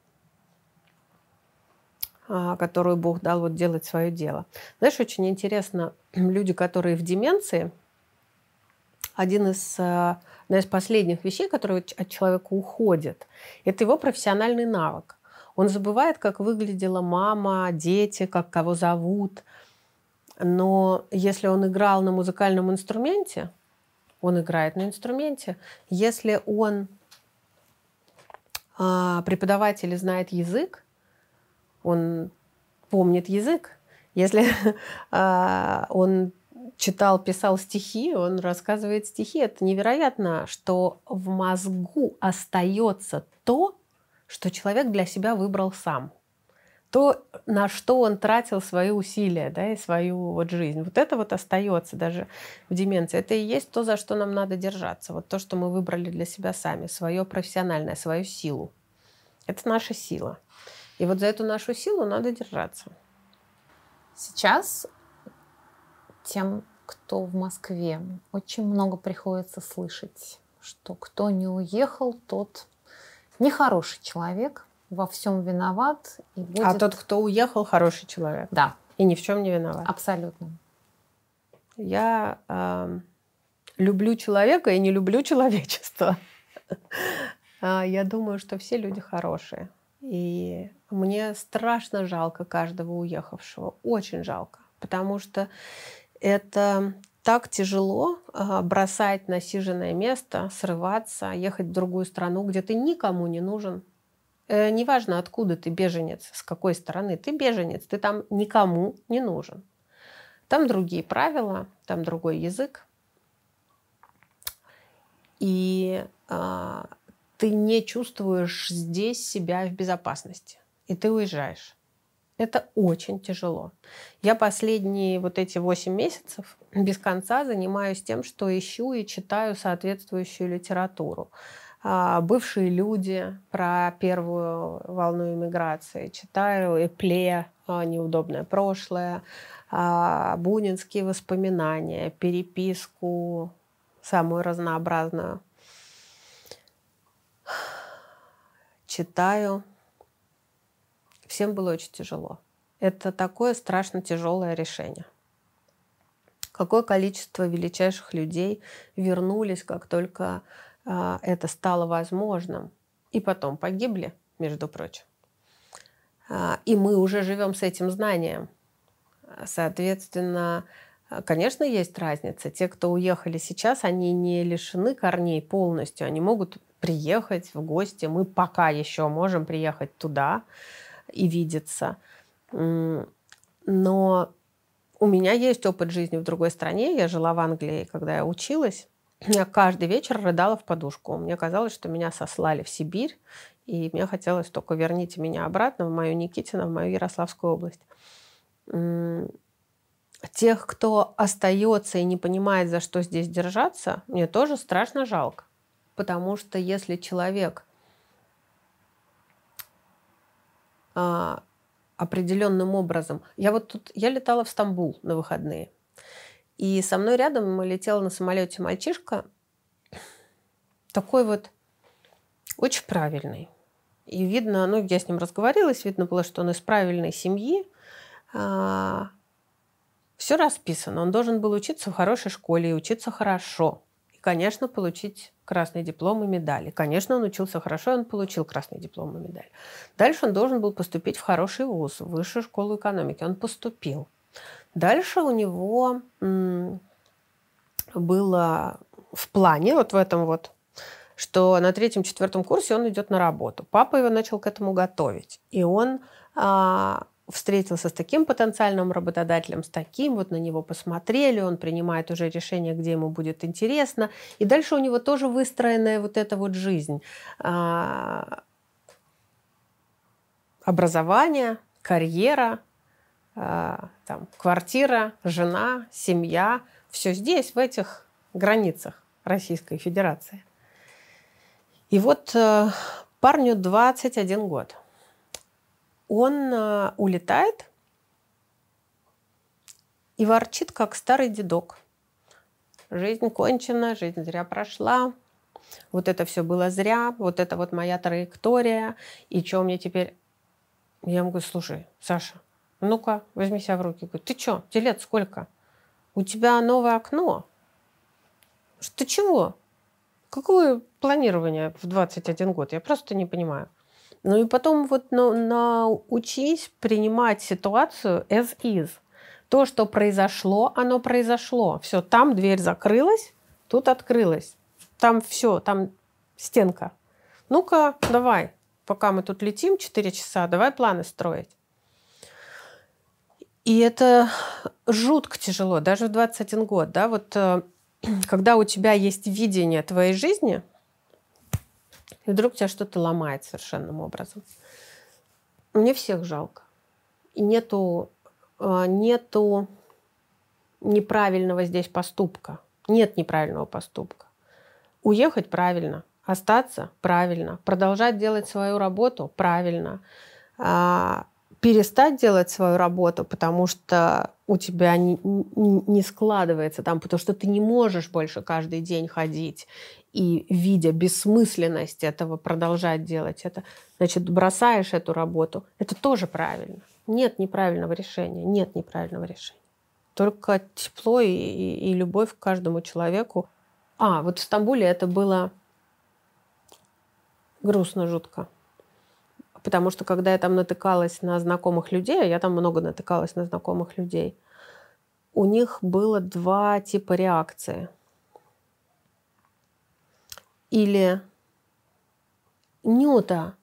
которую Бог дал вот делать свое дело. Знаешь, очень интересно, люди, которые в деменции, один из, э, одна из последних вещей, которые от человека уходят, это его профессиональный навык. Он забывает, как выглядела мама, дети, как кого зовут. Но если он играл на музыкальном инструменте, он играет на инструменте. Если он а, преподаватель и знает язык, он помнит язык. Если а, он читал, писал стихи, он рассказывает стихи. Это невероятно, что в мозгу остается то, что человек для себя выбрал сам. То, на что он тратил свои усилия да, и свою вот жизнь. Вот это вот остается даже в деменции. Это и есть то, за что нам надо держаться. Вот то, что мы выбрали для себя сами. Свое профессиональное, свою силу. Это наша сила. И вот за эту нашу силу надо держаться. Сейчас тем, кто в Москве, очень много приходится слышать, что кто не уехал, тот нехороший человек, во всем виноват. И будет... А тот, кто уехал, хороший человек. Да. И ни в чем не виноват. Абсолютно. Я э, люблю человека и не люблю человечество. А, я думаю, что все люди хорошие. И мне страшно жалко каждого уехавшего. Очень жалко. Потому что это так тяжело а, бросать насиженное место, срываться, ехать в другую страну, где ты никому не нужен. Э, неважно, откуда ты беженец, с какой стороны, ты беженец, ты там никому не нужен. Там другие правила, там другой язык. И а, ты не чувствуешь здесь себя в безопасности. И ты уезжаешь. Это очень тяжело. Я последние вот эти 8 месяцев без конца занимаюсь тем, что ищу и читаю соответствующую литературу. А, бывшие люди про первую волну иммиграции. Читаю Эпле а, «Неудобное прошлое», а, бунинские воспоминания, переписку самую разнообразную. Читаю Всем было очень тяжело. Это такое страшно тяжелое решение. Какое количество величайших людей вернулись, как только э, это стало возможным, и потом погибли, между прочим. Э, и мы уже живем с этим знанием. Соответственно, конечно, есть разница. Те, кто уехали сейчас, они не лишены корней полностью. Они могут приехать в гости. Мы пока еще можем приехать туда и видеться. Но у меня есть опыт жизни в другой стране. Я жила в Англии, когда я училась. Я каждый вечер рыдала в подушку. Мне казалось, что меня сослали в Сибирь, и мне хотелось только верните меня обратно в мою Никитино, в мою Ярославскую область. Тех, кто остается и не понимает, за что здесь держаться, мне тоже страшно жалко. Потому что если человек а, определенным образом. Я вот тут, я летала в Стамбул на выходные. И со мной рядом летел на самолете мальчишка, такой вот очень правильный. И видно, ну, я с ним разговаривалась, видно было, что он из правильной семьи. А, все расписано. Он должен был учиться в хорошей школе и учиться хорошо. И, конечно, получить красный диплом и медаль. И, конечно, он учился хорошо, он получил красный диплом и медаль. Дальше он должен был поступить в хороший вуз, в высшую школу экономики. Он поступил. Дальше у него было в плане, вот в этом вот, что на третьем-четвертом курсе он идет на работу. Папа его начал к этому готовить. И он а, встретился с таким потенциальным работодателем, с таким, вот на него посмотрели, он принимает уже решение, где ему будет интересно. И дальше у него тоже выстроенная вот эта вот жизнь. А, образование, карьера, а, там, квартира, жена, семья. Все здесь, в этих границах Российской Федерации. И вот э, парню 21 год – он э, улетает и ворчит, как старый дедок. Жизнь кончена, жизнь зря прошла. Вот это все было зря, вот это вот моя траектория. И что мне теперь... Я ему говорю, слушай, Саша, ну-ка, возьми себя в руки. Говорю, ты что, тебе лет сколько? У тебя новое окно. Что чего? Какое планирование в 21 год? Я просто не понимаю. Ну и потом вот на, научись принимать ситуацию as is. То, что произошло, оно произошло. Все, там дверь закрылась, тут открылась. Там все, там стенка. Ну-ка, давай, пока мы тут летим 4 часа, давай планы строить. И это жутко тяжело, даже в 21 год. Да? Вот э, когда у тебя есть видение твоей жизни, и вдруг тебя что-то ломает совершенным образом. Мне всех жалко. И нету, э, нету неправильного здесь поступка. Нет неправильного поступка. Уехать правильно, остаться правильно, продолжать делать свою работу правильно, а, перестать делать свою работу, потому что у тебя не, не складывается там, потому что ты не можешь больше каждый день ходить и, видя бессмысленность этого, продолжать делать это, значит, бросаешь эту работу. Это тоже правильно. Нет неправильного решения, нет неправильного решения. Только тепло и, и, и любовь к каждому человеку. А, вот в Стамбуле это было грустно, жутко. Потому что когда я там натыкалась на знакомых людей, а я там много натыкалась на знакомых людей, у них было два типа реакции. Или Нюта,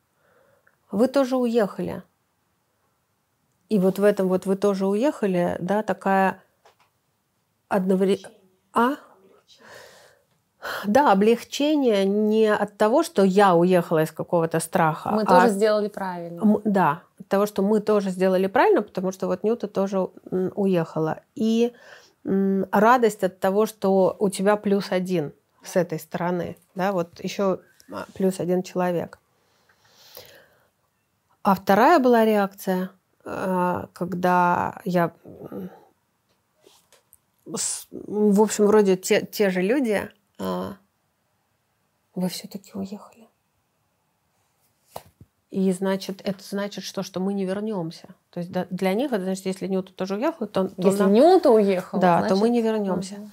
вы тоже уехали. И вот в этом вот вы тоже уехали, да, такая одновременно... А? Да, облегчение не от того, что я уехала из какого-то страха. Мы а тоже сделали правильно. Да, от того, что мы тоже сделали правильно, потому что вот Нюта тоже уехала. И радость от того, что у тебя плюс один с этой стороны. Да, вот еще а, плюс один человек. А вторая была реакция, а, когда я в общем, вроде те, те же люди, а, вы все-таки уехали. И значит, это значит, что, что мы не вернемся. То есть для них это значит, если Ньюта тоже уехал, то... то если нам... Ньюта уехал, Да, значит... то мы не вернемся. Угу.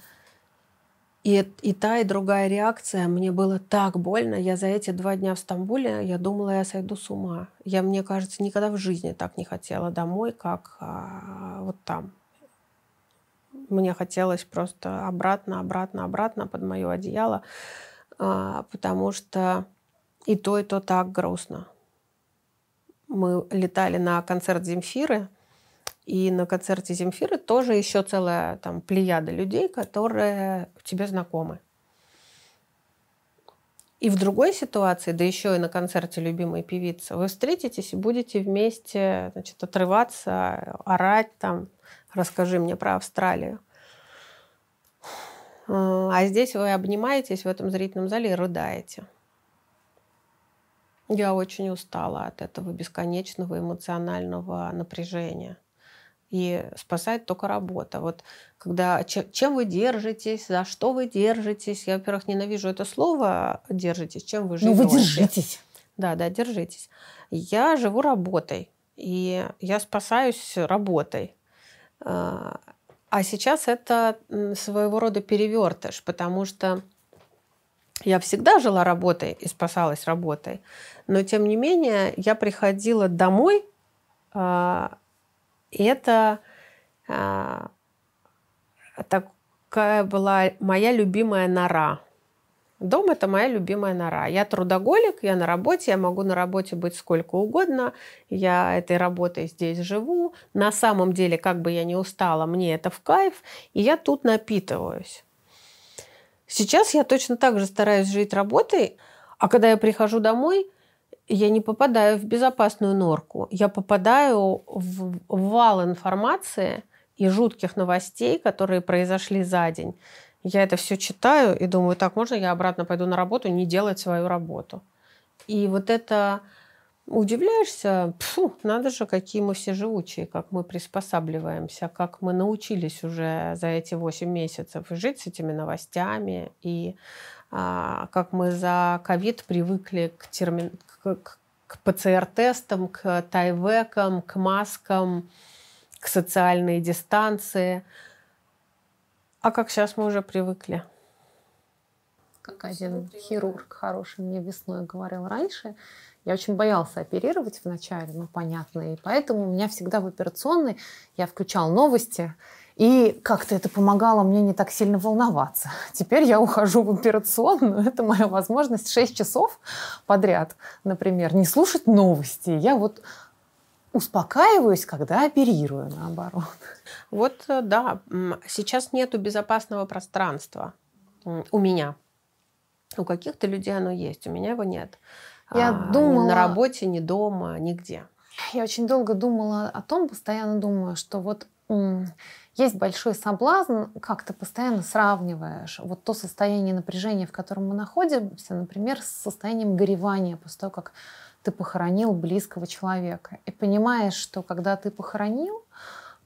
И, и та, и другая реакция. Мне было так больно. Я за эти два дня в Стамбуле, я думала, я сойду с ума. Я, мне кажется, никогда в жизни так не хотела домой, как а, вот там. Мне хотелось просто обратно, обратно, обратно под мое одеяло, а, потому что и то, и то так грустно. Мы летали на концерт Земфиры, и на концерте Земфиры тоже еще целая там плеяда людей, которые тебе знакомы. И в другой ситуации, да еще и на концерте любимой певицы, вы встретитесь и будете вместе значит, отрываться, орать там, расскажи мне про Австралию. А здесь вы обнимаетесь в этом зрительном зале и рыдаете. Я очень устала от этого бесконечного эмоционального напряжения. И спасает только работа. Вот когда чем вы держитесь, за что вы держитесь. Я, во-первых, ненавижу это слово держитесь. Чем вы живете? Ну вы держитесь. Да, да, держитесь. Я живу работой. И я спасаюсь работой. А, а сейчас это своего рода перевертыш, потому что я всегда жила работой и спасалась работой, но тем не менее я приходила домой, а, и это а, такая была моя любимая нора – Дом – это моя любимая нора. Я трудоголик, я на работе, я могу на работе быть сколько угодно, я этой работой здесь живу. На самом деле, как бы я ни устала, мне это в кайф, и я тут напитываюсь. Сейчас я точно так же стараюсь жить работой, а когда я прихожу домой, я не попадаю в безопасную норку. Я попадаю в вал информации и жутких новостей, которые произошли за день. Я это все читаю и думаю, так, можно я обратно пойду на работу, не делать свою работу? И вот это удивляешься, фу, надо же, какие мы все живучие, как мы приспосабливаемся, как мы научились уже за эти 8 месяцев жить с этими новостями, и а, как мы за ковид привыкли к, термин, к, к ПЦР-тестам, к тайвекам, к маскам, к социальной дистанции – а как сейчас мы уже привыкли. как один хирург хороший мне весной говорил раньше, я очень боялся оперировать вначале, ну, понятно, и поэтому у меня всегда в операционной я включал новости, и как-то это помогало мне не так сильно волноваться. Теперь я ухожу в операционную. Это моя возможность 6 часов подряд, например, не слушать новости. Я вот успокаиваюсь, когда оперирую, наоборот. Вот э, да, сейчас нету безопасного пространства у меня. У каких-то людей оно есть, у меня его нет. Я а, думала... На работе, ни дома, нигде. Я очень долго думала о том, постоянно думаю, что вот есть большой соблазн, как ты постоянно сравниваешь вот то состояние напряжения, в котором мы находимся, например, с состоянием горевания после того, как ты похоронил близкого человека. И понимаешь, что когда ты похоронил,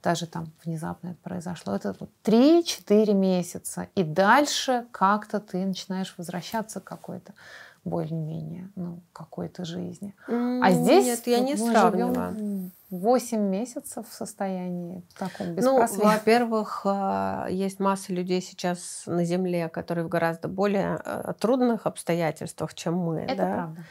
даже там внезапно это произошло, это вот 3-4 месяца, и дальше как-то ты начинаешь возвращаться к какой-то более-менее, ну, какой-то жизни. А здесь Нет, я не сравниваю. 8 месяцев в состоянии таком Ну, во-первых, а, есть масса людей сейчас на Земле, которые в гораздо более а, трудных обстоятельствах, чем мы. Это да? правда.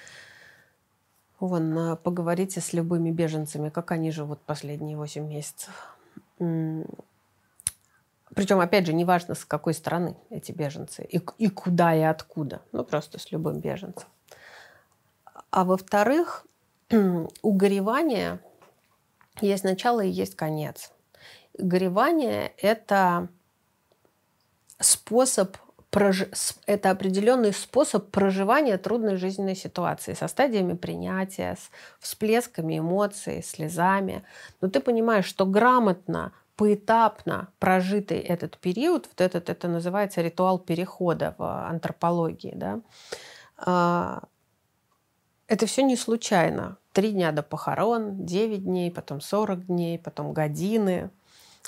Вон, поговорите с любыми беженцами, как они живут последние 8 месяцев. Причем, опять же, неважно, с какой стороны эти беженцы и, и куда и откуда. Ну, просто с любым беженцем. А во-вторых, у горевания есть начало и есть конец. Горевание – это способ это определенный способ проживания трудной жизненной ситуации со стадиями принятия, с всплесками эмоций, слезами. Но ты понимаешь, что грамотно, поэтапно прожитый этот период, вот этот, это называется ритуал перехода в антропологии, да, а, это все не случайно. Три дня до похорон, 9 дней, потом 40 дней, потом годины.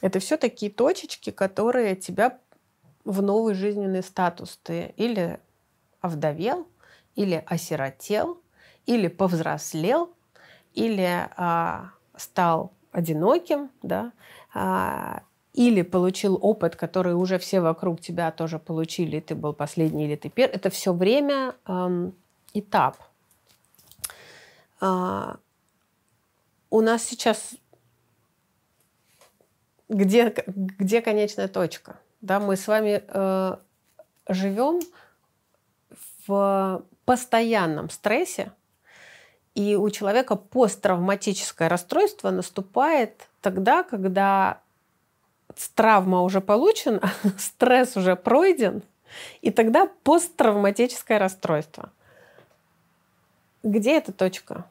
Это все такие точечки, которые тебя в новый жизненный статус ты или овдовел, или осиротел, или повзрослел, или а, стал одиноким, да, а, или получил опыт, который уже все вокруг тебя тоже получили, ты был последний или ты первый. Это все время эм, этап. А, у нас сейчас где, где конечная точка? Да, мы с вами э, живем в постоянном стрессе, и у человека посттравматическое расстройство наступает тогда, когда травма уже получена, стресс уже пройден, и тогда посттравматическое расстройство. Где эта точка?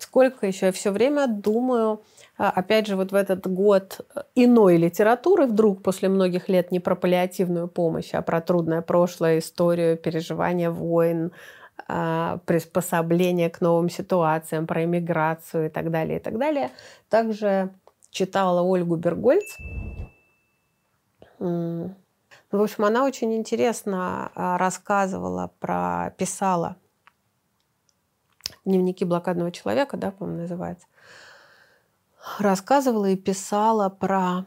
Сколько еще? Я все время думаю, а, опять же, вот в этот год иной литературы, вдруг после многих лет не про паллиативную помощь, а про трудное прошлое, историю, переживания войн, а, приспособление к новым ситуациям, про иммиграцию и так далее, и так далее. Также читала Ольгу Бергольц. В общем, она очень интересно а, рассказывала про, писала дневники блокадного человека, да, по-моему, называется. Рассказывала и писала про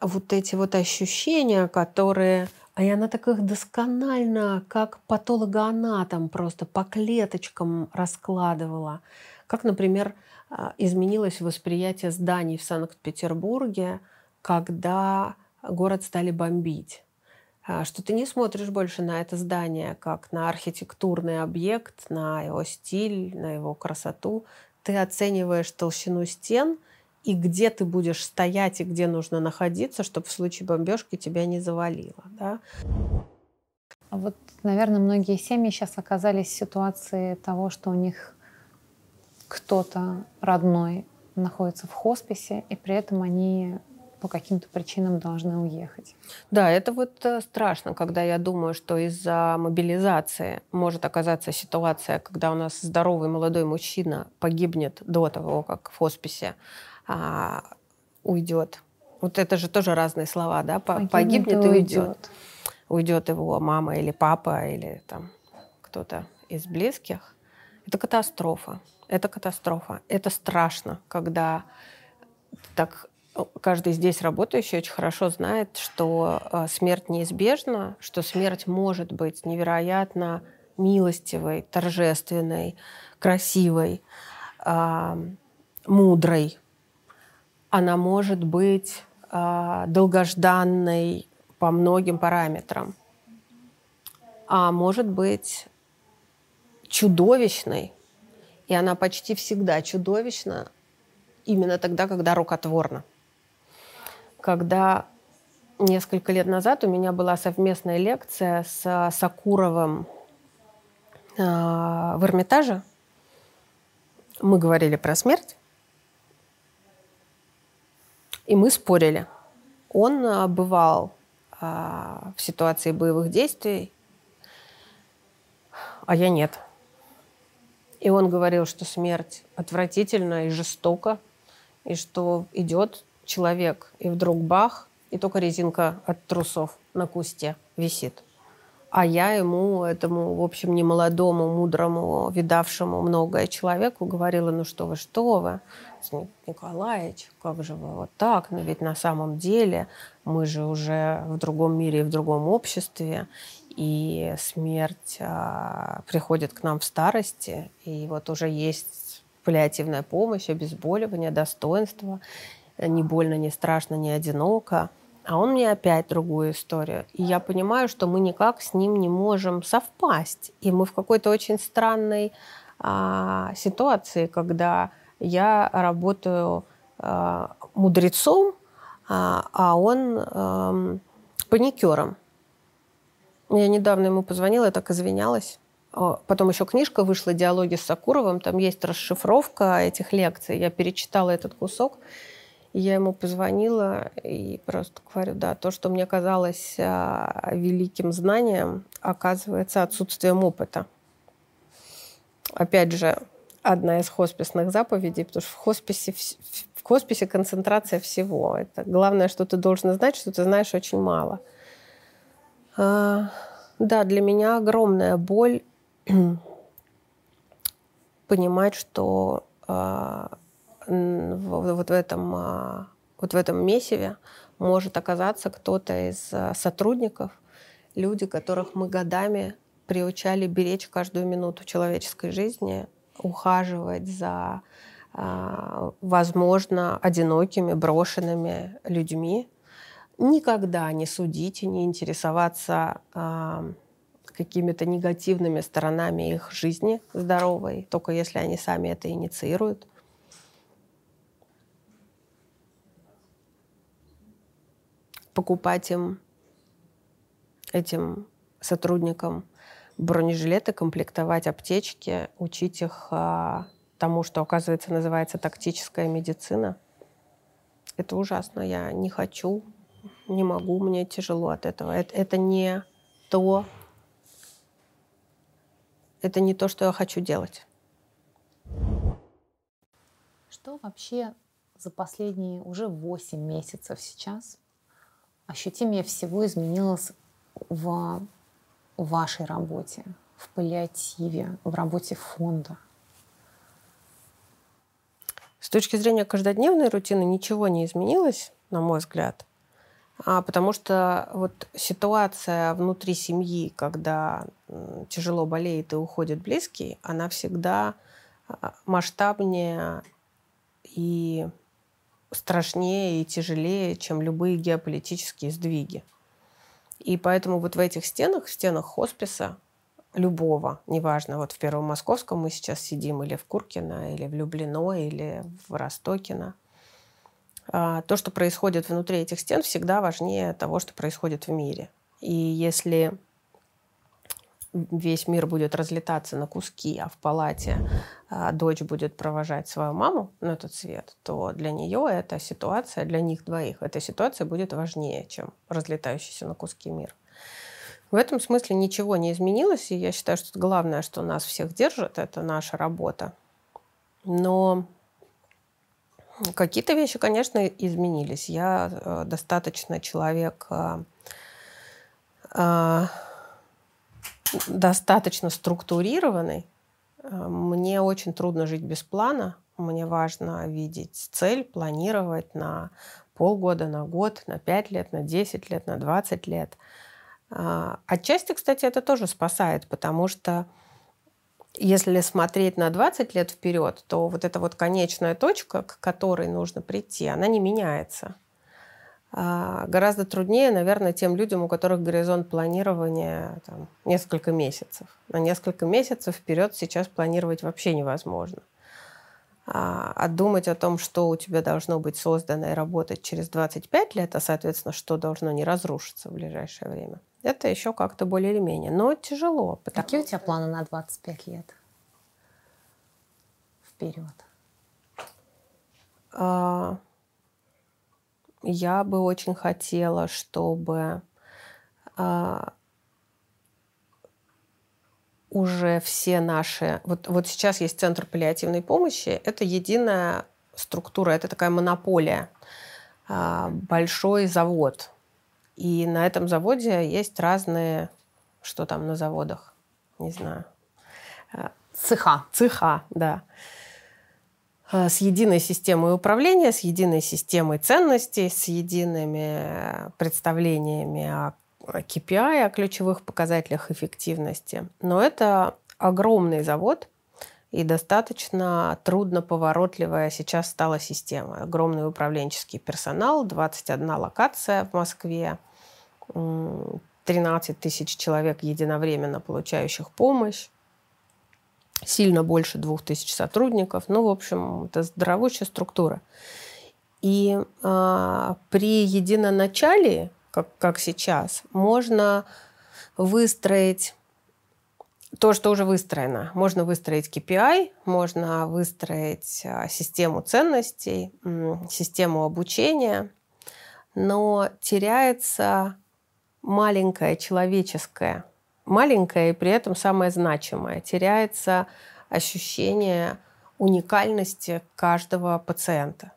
вот эти вот ощущения, которые а и она так их досконально, как патологоанатом, просто по клеточкам раскладывала. Как, например, а, изменилось восприятие зданий в Санкт-Петербурге, когда город стали бомбить. А, что ты не смотришь больше на это здание как на архитектурный объект, на его стиль, на его красоту. Ты оцениваешь толщину стен – и где ты будешь стоять и где нужно находиться, чтобы в случае бомбежки тебя не завалило. Да? А вот, наверное, многие семьи сейчас оказались в ситуации того, что у них кто-то родной находится в хосписе, и при этом они по каким-то причинам должны уехать. Да, это вот э, страшно, когда я думаю, что из-за мобилизации может оказаться ситуация, когда у нас здоровый молодой мужчина погибнет до того, как в хосписе а, уйдет. Вот это же тоже разные слова, да? Погибнет, Погибнет и уйдет. Уйдет его мама или папа или там кто-то из близких. Это катастрофа. Это катастрофа. Это страшно, когда так каждый здесь работающий очень хорошо знает, что э, смерть неизбежна, что смерть может быть невероятно милостивой, торжественной, красивой, мудрой. Она может быть а, долгожданной по многим параметрам, а может быть чудовищной, и она почти всегда чудовищна именно тогда, когда рукотворна. Когда несколько лет назад у меня была совместная лекция с Сакуровым э, в Эрмитаже. Мы говорили про смерть. И мы спорили. Он а, бывал а, в ситуации боевых действий, а я нет. И он говорил, что смерть отвратительна и жестока, и что идет человек, и вдруг бах, и только резинка от трусов на кусте висит. А я ему, этому, в общем, немолодому, мудрому, видавшему многое человеку говорила, ну что вы, что вы, Николаевич, как же вы вот так? Но ведь на самом деле мы же уже в другом мире и в другом обществе, и смерть а, приходит к нам в старости, и вот уже есть паллиативная помощь, обезболивание, достоинство, не больно, не страшно, не одиноко – а он мне опять другую историю. И я понимаю, что мы никак с ним не можем совпасть. И мы в какой-то очень странной а, ситуации, когда я работаю а, мудрецом, а, а он а, паникером. Я недавно ему позвонила, я так извинялась. Потом еще книжка вышла «Диалоги с Сакуровым», там есть расшифровка этих лекций. Я перечитала этот кусок, я ему позвонила и просто говорю, да, то, что мне казалось а, великим знанием, оказывается отсутствием опыта. Опять же, одна из хосписных заповедей, потому что в хосписе, в хосписе концентрация всего. Это главное, что ты должен знать, что ты знаешь очень мало. А, да, для меня огромная боль понимать, что а, вот в этом, а, вот в этом месиве может оказаться кто-то из а, сотрудников, люди, которых мы годами приучали беречь каждую минуту человеческой жизни, ухаживать за, а, возможно, одинокими, брошенными людьми. Никогда не судить и не интересоваться какими-то негативными сторонами их жизни здоровой, только если они сами это инициируют. Покупать им, этим сотрудникам бронежилеты, комплектовать аптечки, учить их а, тому, что, оказывается, называется тактическая медицина. Это ужасно. Я не хочу, не могу, мне тяжело от этого. Это, это не то, это не то, что я хочу делать. Что вообще за последние уже 8 месяцев сейчас ощутимее всего изменилось в вашей работе, в паллиативе, в работе фонда? С точки зрения каждодневной рутины ничего не изменилось, на мой взгляд. А потому что вот ситуация внутри семьи, когда тяжело болеет и уходит близкий, она всегда а, масштабнее и страшнее и тяжелее, чем любые геополитические сдвиги. И поэтому вот в этих стенах, в стенах хосписа, любого, неважно, вот в Первом Московском мы сейчас сидим, или в Куркино, или в Люблино, или в Ростокино, а, то, что происходит внутри этих стен, всегда важнее того, что происходит в мире. И если весь мир будет разлетаться на куски, а в палате а, дочь будет провожать свою маму на этот свет, то для нее эта ситуация, для них двоих, эта ситуация будет важнее, чем разлетающийся на куски мир. В этом смысле ничего не изменилось, и я считаю, что главное, что нас всех держит, это наша работа. Но какие-то вещи, конечно, изменились. Я э, достаточно человек э, э, достаточно структурированный. Э, мне очень трудно жить без плана. Мне важно видеть цель, планировать на полгода, на год, на 5 лет, на 10 лет, на 20 лет. А, отчасти, кстати, это тоже спасает, потому что если смотреть на 20 лет вперед, то вот эта вот конечная точка, к которой нужно прийти, она не меняется. А, гораздо труднее, наверное, тем людям, у которых горизонт планирования там, несколько месяцев. На несколько месяцев вперед сейчас планировать вообще невозможно. А, а думать о том, что у тебя должно быть создано и работать через 25 лет, а, соответственно, что должно не разрушиться в ближайшее время, это еще как-то более или менее. Но тяжело. Какие у тебя планы на 25 лет? Вперед. А, я бы очень хотела, чтобы а, уже все наши... Вот, вот сейчас есть Центр паллиативной помощи. Это единая структура, это такая монополия. А, большой завод. И на этом заводе есть разные... Что там на заводах? Не знаю. Цеха. Цеха, да. А, с единой системой управления, с единой системой ценностей, с едиными представлениями о KPI, о ключевых показателях эффективности. Но это огромный завод и достаточно трудноповоротливая сейчас стала система. Огромный управленческий персонал, 21 локация в Москве, 13 тысяч человек единовременно получающих помощь, сильно больше двух тысяч сотрудников. Ну, в общем, это здоровущая структура. И э, при единоначалии, как, как сейчас, можно выстроить то, что уже выстроено. Можно выстроить KPI, можно выстроить э, систему ценностей, систему обучения, но теряется маленькое человеческое маленькое и при этом самое значимое. Теряется ощущение уникальности каждого пациента.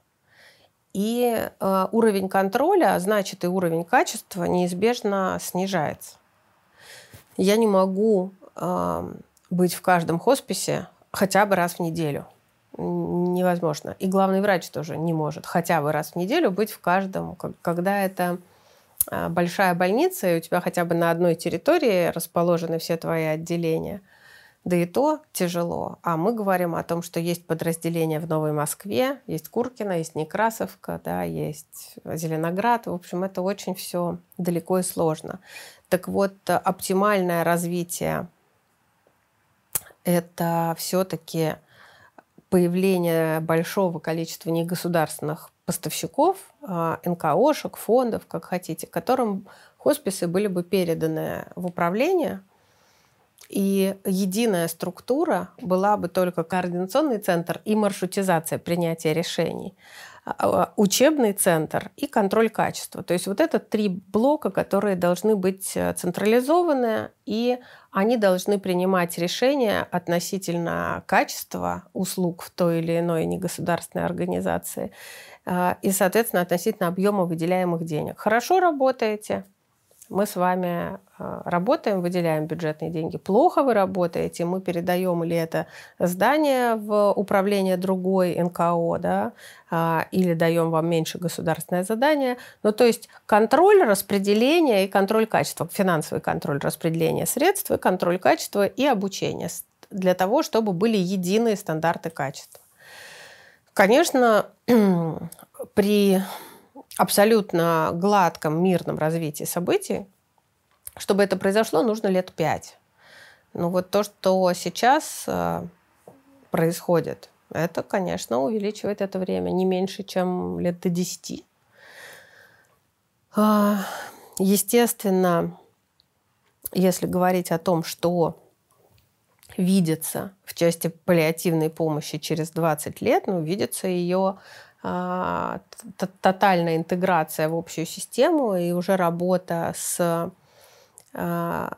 И э, уровень контроля, а значит и уровень качества неизбежно снижается. Я не могу э, быть в каждом хосписе хотя бы раз в неделю. Невозможно. И главный врач тоже не может хотя бы раз в неделю быть в каждом, когда это большая больница, и у тебя хотя бы на одной территории расположены все твои отделения, да и то тяжело. А мы говорим о том, что есть подразделения в Новой Москве, есть Куркина, есть Некрасовка, да, есть Зеленоград. В общем, это очень все далеко и сложно. Так вот, оптимальное развитие – это все-таки появление большого количества негосударственных поставщиков, а, НКОшек, фондов, как хотите, которым хосписы были бы переданы в управление, и единая структура была бы только координационный центр и маршрутизация принятия решений, а, а, учебный центр и контроль качества. То есть вот это три блока, которые должны быть э, централизованы, и они должны принимать решения относительно качества услуг в той или иной негосударственной организации и, соответственно, относительно объема выделяемых денег. Хорошо работаете, мы с вами а, работаем, выделяем бюджетные деньги. Плохо вы работаете, мы передаем или это здание в управление другой НКО, да, а, или даем вам меньше государственное задание. Ну, то есть контроль распределения и контроль качества, финансовый контроль распределения средств, и контроль качества и обучения для того, чтобы были единые стандарты качества. Конечно, при абсолютно гладком, мирном развитии событий, чтобы это произошло, нужно лет пять. Но вот то, что сейчас э, происходит, это, конечно, увеличивает это время не меньше, чем лет до десяти. А, естественно, если говорить о том, что видится в части паллиативной помощи через 20 лет, ну, видится ее а, тотальная интеграция в общую систему и уже работа с а,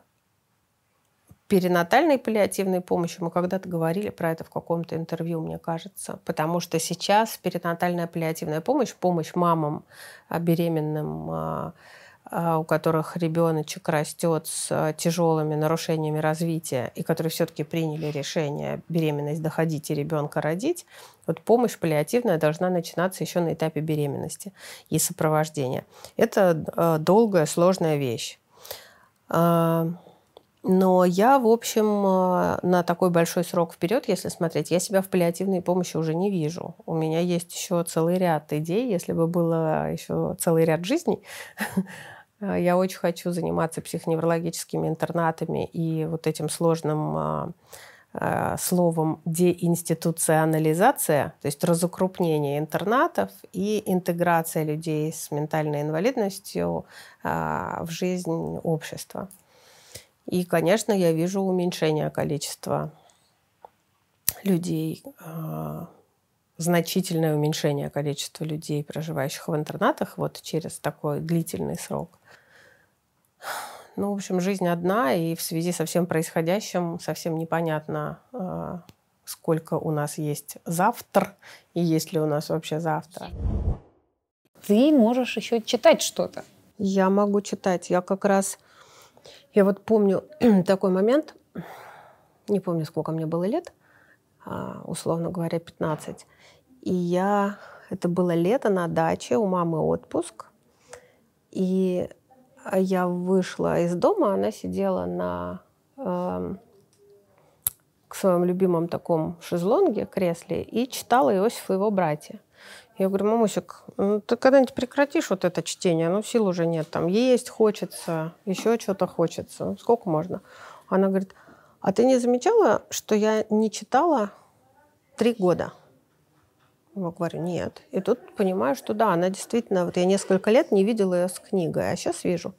перинатальной паллиативной помощью. Мы когда-то говорили про это в каком-то интервью, мне кажется. Потому что сейчас перинатальная паллиативная помощь, помощь мамам а, беременным а, у которых ребеночек растет с тяжелыми нарушениями развития и которые все-таки приняли решение беременность доходить и ребенка родить, вот помощь паллиативная должна начинаться еще на этапе беременности и сопровождения. Это а, долгая, сложная вещь. А, но я, в общем, на такой большой срок вперед, если смотреть, я себя в паллиативной помощи уже не вижу. У меня есть еще целый ряд идей, если бы было еще целый ряд жизней, Э, я очень хочу заниматься психоневрологическими интернатами и вот этим сложным а, а, словом деинституционализация, то есть разукрупнение интернатов и интеграция людей с ментальной инвалидностью а, в жизнь общества. И, конечно, я вижу уменьшение количества людей, значительное уменьшение количества людей, проживающих в интернатах, вот через такой длительный срок. Ну, в общем, жизнь одна, и в связи со всем происходящим совсем непонятно, а, сколько у нас есть завтра, и есть ли у нас вообще завтра. Ты можешь еще читать что-то. Я могу читать. Я как раз... Я вот помню такой момент, не помню, сколько мне было лет, а, условно говоря, 15. И я... Это было лето на даче, у мамы отпуск. И я вышла из дома, она сидела на э, к своем любимом таком шезлонге, кресле, и читала Иосифа и его братья. Я говорю, мамусик, ну, ты когда-нибудь прекратишь вот это чтение? Ну, сил уже нет. Там есть хочется, еще что-то хочется. Ну, сколько можно? Она говорит, а ты не замечала, что я не читала три года? Я говорю, нет. И тут понимаю, что да, она действительно... Вот я несколько лет не видела ее с книгой, а сейчас вижу.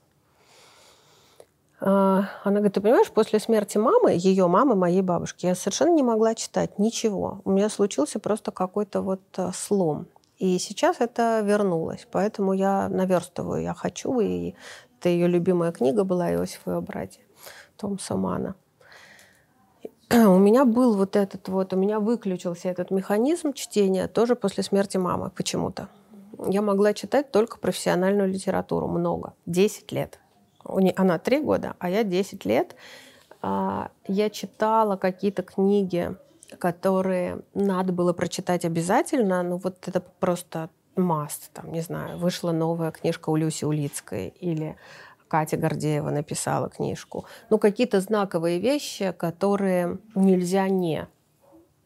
А, она говорит, ты понимаешь, после смерти мамы, ее мамы, моей бабушки, я совершенно не могла читать ничего. У меня случился просто какой-то вот э, слом. И сейчас это вернулось. Поэтому я наверстываю, я хочу. И это ее любимая книга была «Иосиф и братья» Том Самана у меня был вот этот вот, у меня выключился этот механизм чтения тоже после смерти мамы почему-то. Я могла читать только профессиональную литературу, много, 10 лет. Она 3 года, а я 10 лет. А, я читала какие-то книги, которые надо было прочитать обязательно, ну вот это просто маст, там, не знаю, вышла новая книжка у Люси Улицкой или Катя Гордеева написала книжку. Ну, какие-то знаковые вещи, которые нельзя не.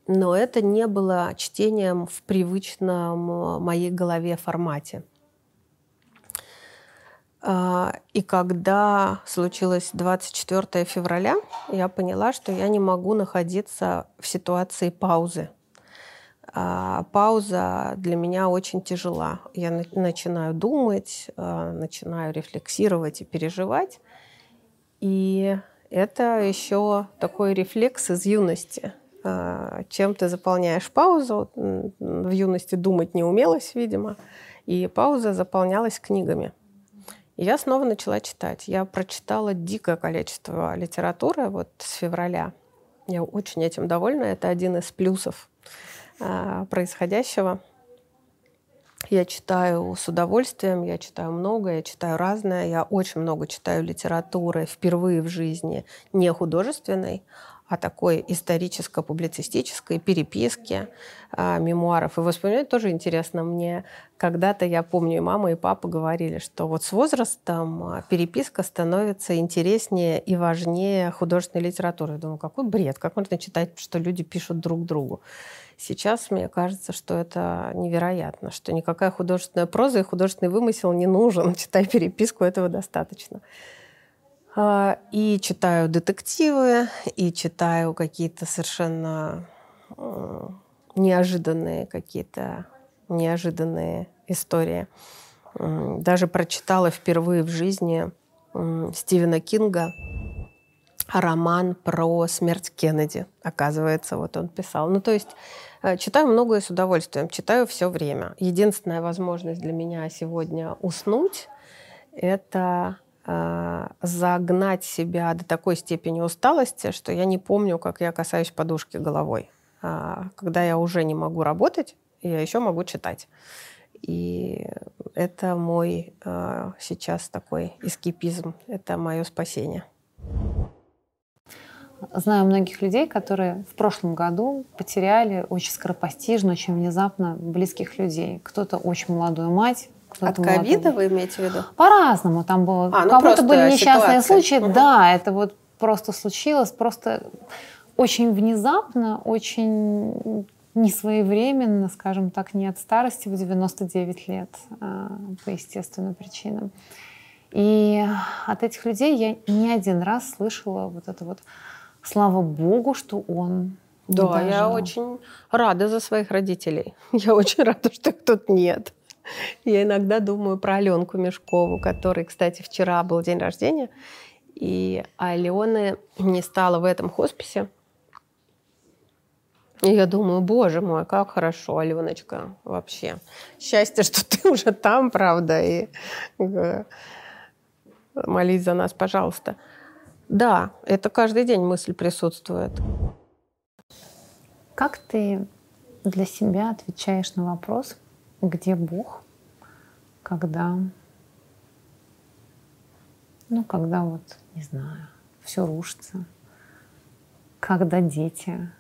Но это не было чтением в привычном моей голове формате. А, и когда случилось 24 февраля, я поняла, что я не могу находиться в ситуации паузы. А, пауза для меня очень тяжела. Я начинаю думать, а, начинаю рефлексировать и переживать. И это еще такой рефлекс из юности. Чем ты заполняешь паузу? В юности думать не умелась, видимо. И пауза заполнялась книгами. Я снова начала читать. Я прочитала дикое количество литературы вот с февраля. Я очень этим довольна. Это один из плюсов а, происходящего. Я читаю с удовольствием, я читаю много, я читаю разное. Я очень много читаю литературы впервые в жизни, не художественной, а такой историческо-публицистической переписки, а, мемуаров. И воспоминать тоже интересно мне. Когда-то, я помню, и мама, и папа говорили, что вот с возрастом а, переписка становится интереснее и важнее художественной литературы. Я думаю, какой бред, как можно читать, что люди пишут друг другу. Сейчас мне кажется, что это невероятно, что никакая художественная проза и художественный вымысел не нужен. Читай переписку, этого достаточно. А, и читаю детективы, и читаю какие-то совершенно неожиданные какие-то неожиданные истории. Даже прочитала впервые в жизни Стивена Кинга роман про смерть Кеннеди, оказывается, вот он писал. Ну, то есть э, читаю многое с удовольствием, читаю все время. Единственная возможность для меня сегодня уснуть — это э, загнать себя до такой степени усталости, что я не помню, как я касаюсь подушки головой. Э, когда я уже не могу работать, я еще могу читать. И это мой э, сейчас такой эскипизм, это мое спасение. Знаю многих людей, которые в прошлом году потеряли очень скоропостижно, очень внезапно близких людей. Кто-то очень молодую мать, от ковида вы имеете в виду? По-разному. Там было, а, ну у кого-то были несчастные ситуация. случаи. Угу. Да, это вот просто случилось, просто очень внезапно, очень несвоевременно, скажем так, не от старости в 99 лет а, по естественным причинам. И от этих людей я не один раз слышала вот это вот «Слава Богу, что он Да, я очень рада за своих родителей. Я очень рада, что их тут нет. Я иногда думаю про Аленку Мешкову, который, кстати, вчера был день рождения, и Алены не стало в этом хосписе. И я думаю, боже мой, как хорошо, Аленочка, вообще. Счастье, что ты уже там, правда, и э, молись за нас, пожалуйста. Да, это каждый день мысль присутствует. Как ты для себя отвечаешь на вопрос, где Бог, когда, ну, когда вот, не знаю, все рушится, когда дети.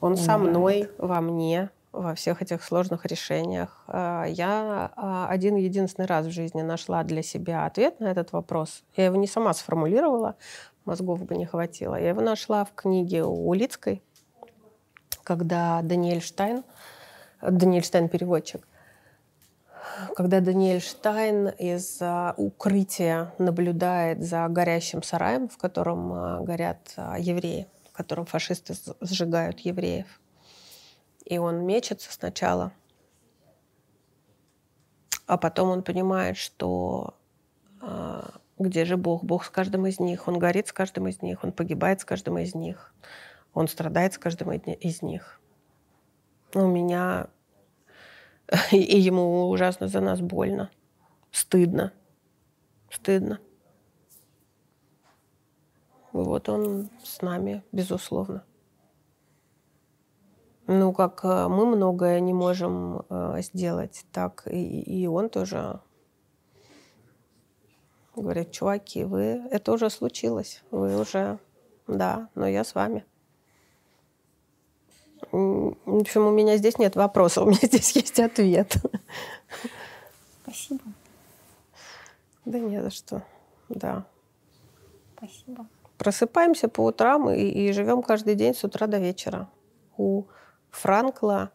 Он умирают. со мной, во мне, во всех этих сложных решениях. А, я а, один единственный раз в жизни нашла для себя ответ на этот вопрос. Я его не сама сформулировала, мозгов бы не хватило. Я его нашла в книге у Улицкой, когда Даниэль Штайн, Даниэль Штайн переводчик, когда Даниэль Штайн из укрытия наблюдает за горящим сараем, в котором а, горят а, евреи, в котором фашисты сжигают евреев. И он мечется сначала, а потом он понимает, что а, где же Бог? Бог с каждым из них. Он горит с каждым из них. Он погибает с каждым из них. Он страдает с каждым из них. У меня и ему ужасно за нас больно. Стыдно. Стыдно. Вот он с нами, безусловно. Ну, как э, мы многое не можем э, сделать, так и, и он тоже говорит, чуваки, вы, это уже случилось, вы уже, да, но я с вами. В общем, у меня здесь нет вопроса, у меня здесь есть ответ. Спасибо. Да не за что. Да. Спасибо. Просыпаемся по утрам и, и живем каждый день с утра до вечера. У Франкла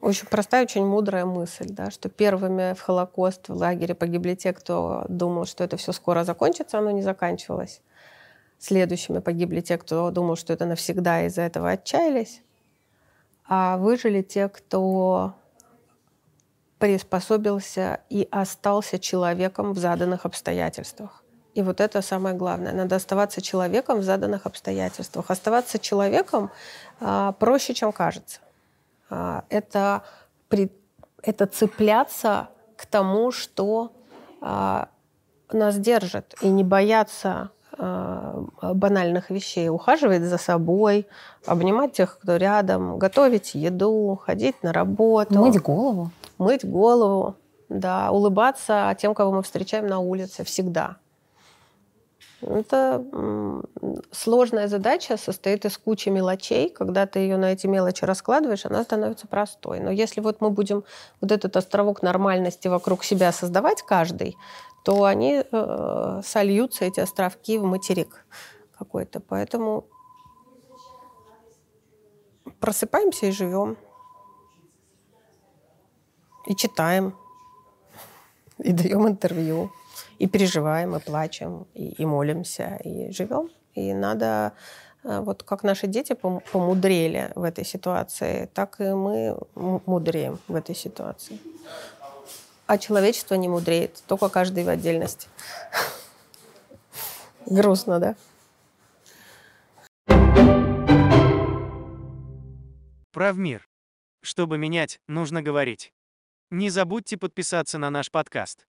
очень простая, очень мудрая мысль, да, что первыми в Холокост в лагере погибли те, кто думал, что это все скоро закончится, оно не заканчивалось. Следующими погибли те, кто думал, что это навсегда, из-за этого отчаялись а выжили те, кто приспособился и остался человеком в заданных обстоятельствах. И вот это самое главное. Надо оставаться человеком в заданных обстоятельствах. Оставаться человеком а, проще, чем кажется. А, это, при, это цепляться к тому, что а, нас держит, и не бояться банальных вещей. Ухаживать за собой, обнимать тех, кто рядом, готовить еду, ходить на работу. Мыть голову. Мыть голову, да. Улыбаться тем, кого мы встречаем на улице всегда. Это сложная задача, состоит из кучи мелочей. Когда ты ее на эти мелочи раскладываешь, она становится простой. Но если вот мы будем вот этот островок нормальности вокруг себя создавать каждый, то они э, сольются, эти островки, в материк какой-то. Поэтому просыпаемся и живем. И читаем, и даем интервью, и переживаем, и плачем, и, и молимся, и живем. И надо, э, вот как наши дети помудрели в этой ситуации, так и мы мудреем в этой ситуации а человечество не мудреет, только каждый в отдельности. Грустно, да? Правмир. Чтобы менять, нужно говорить. Не забудьте подписаться на наш подкаст.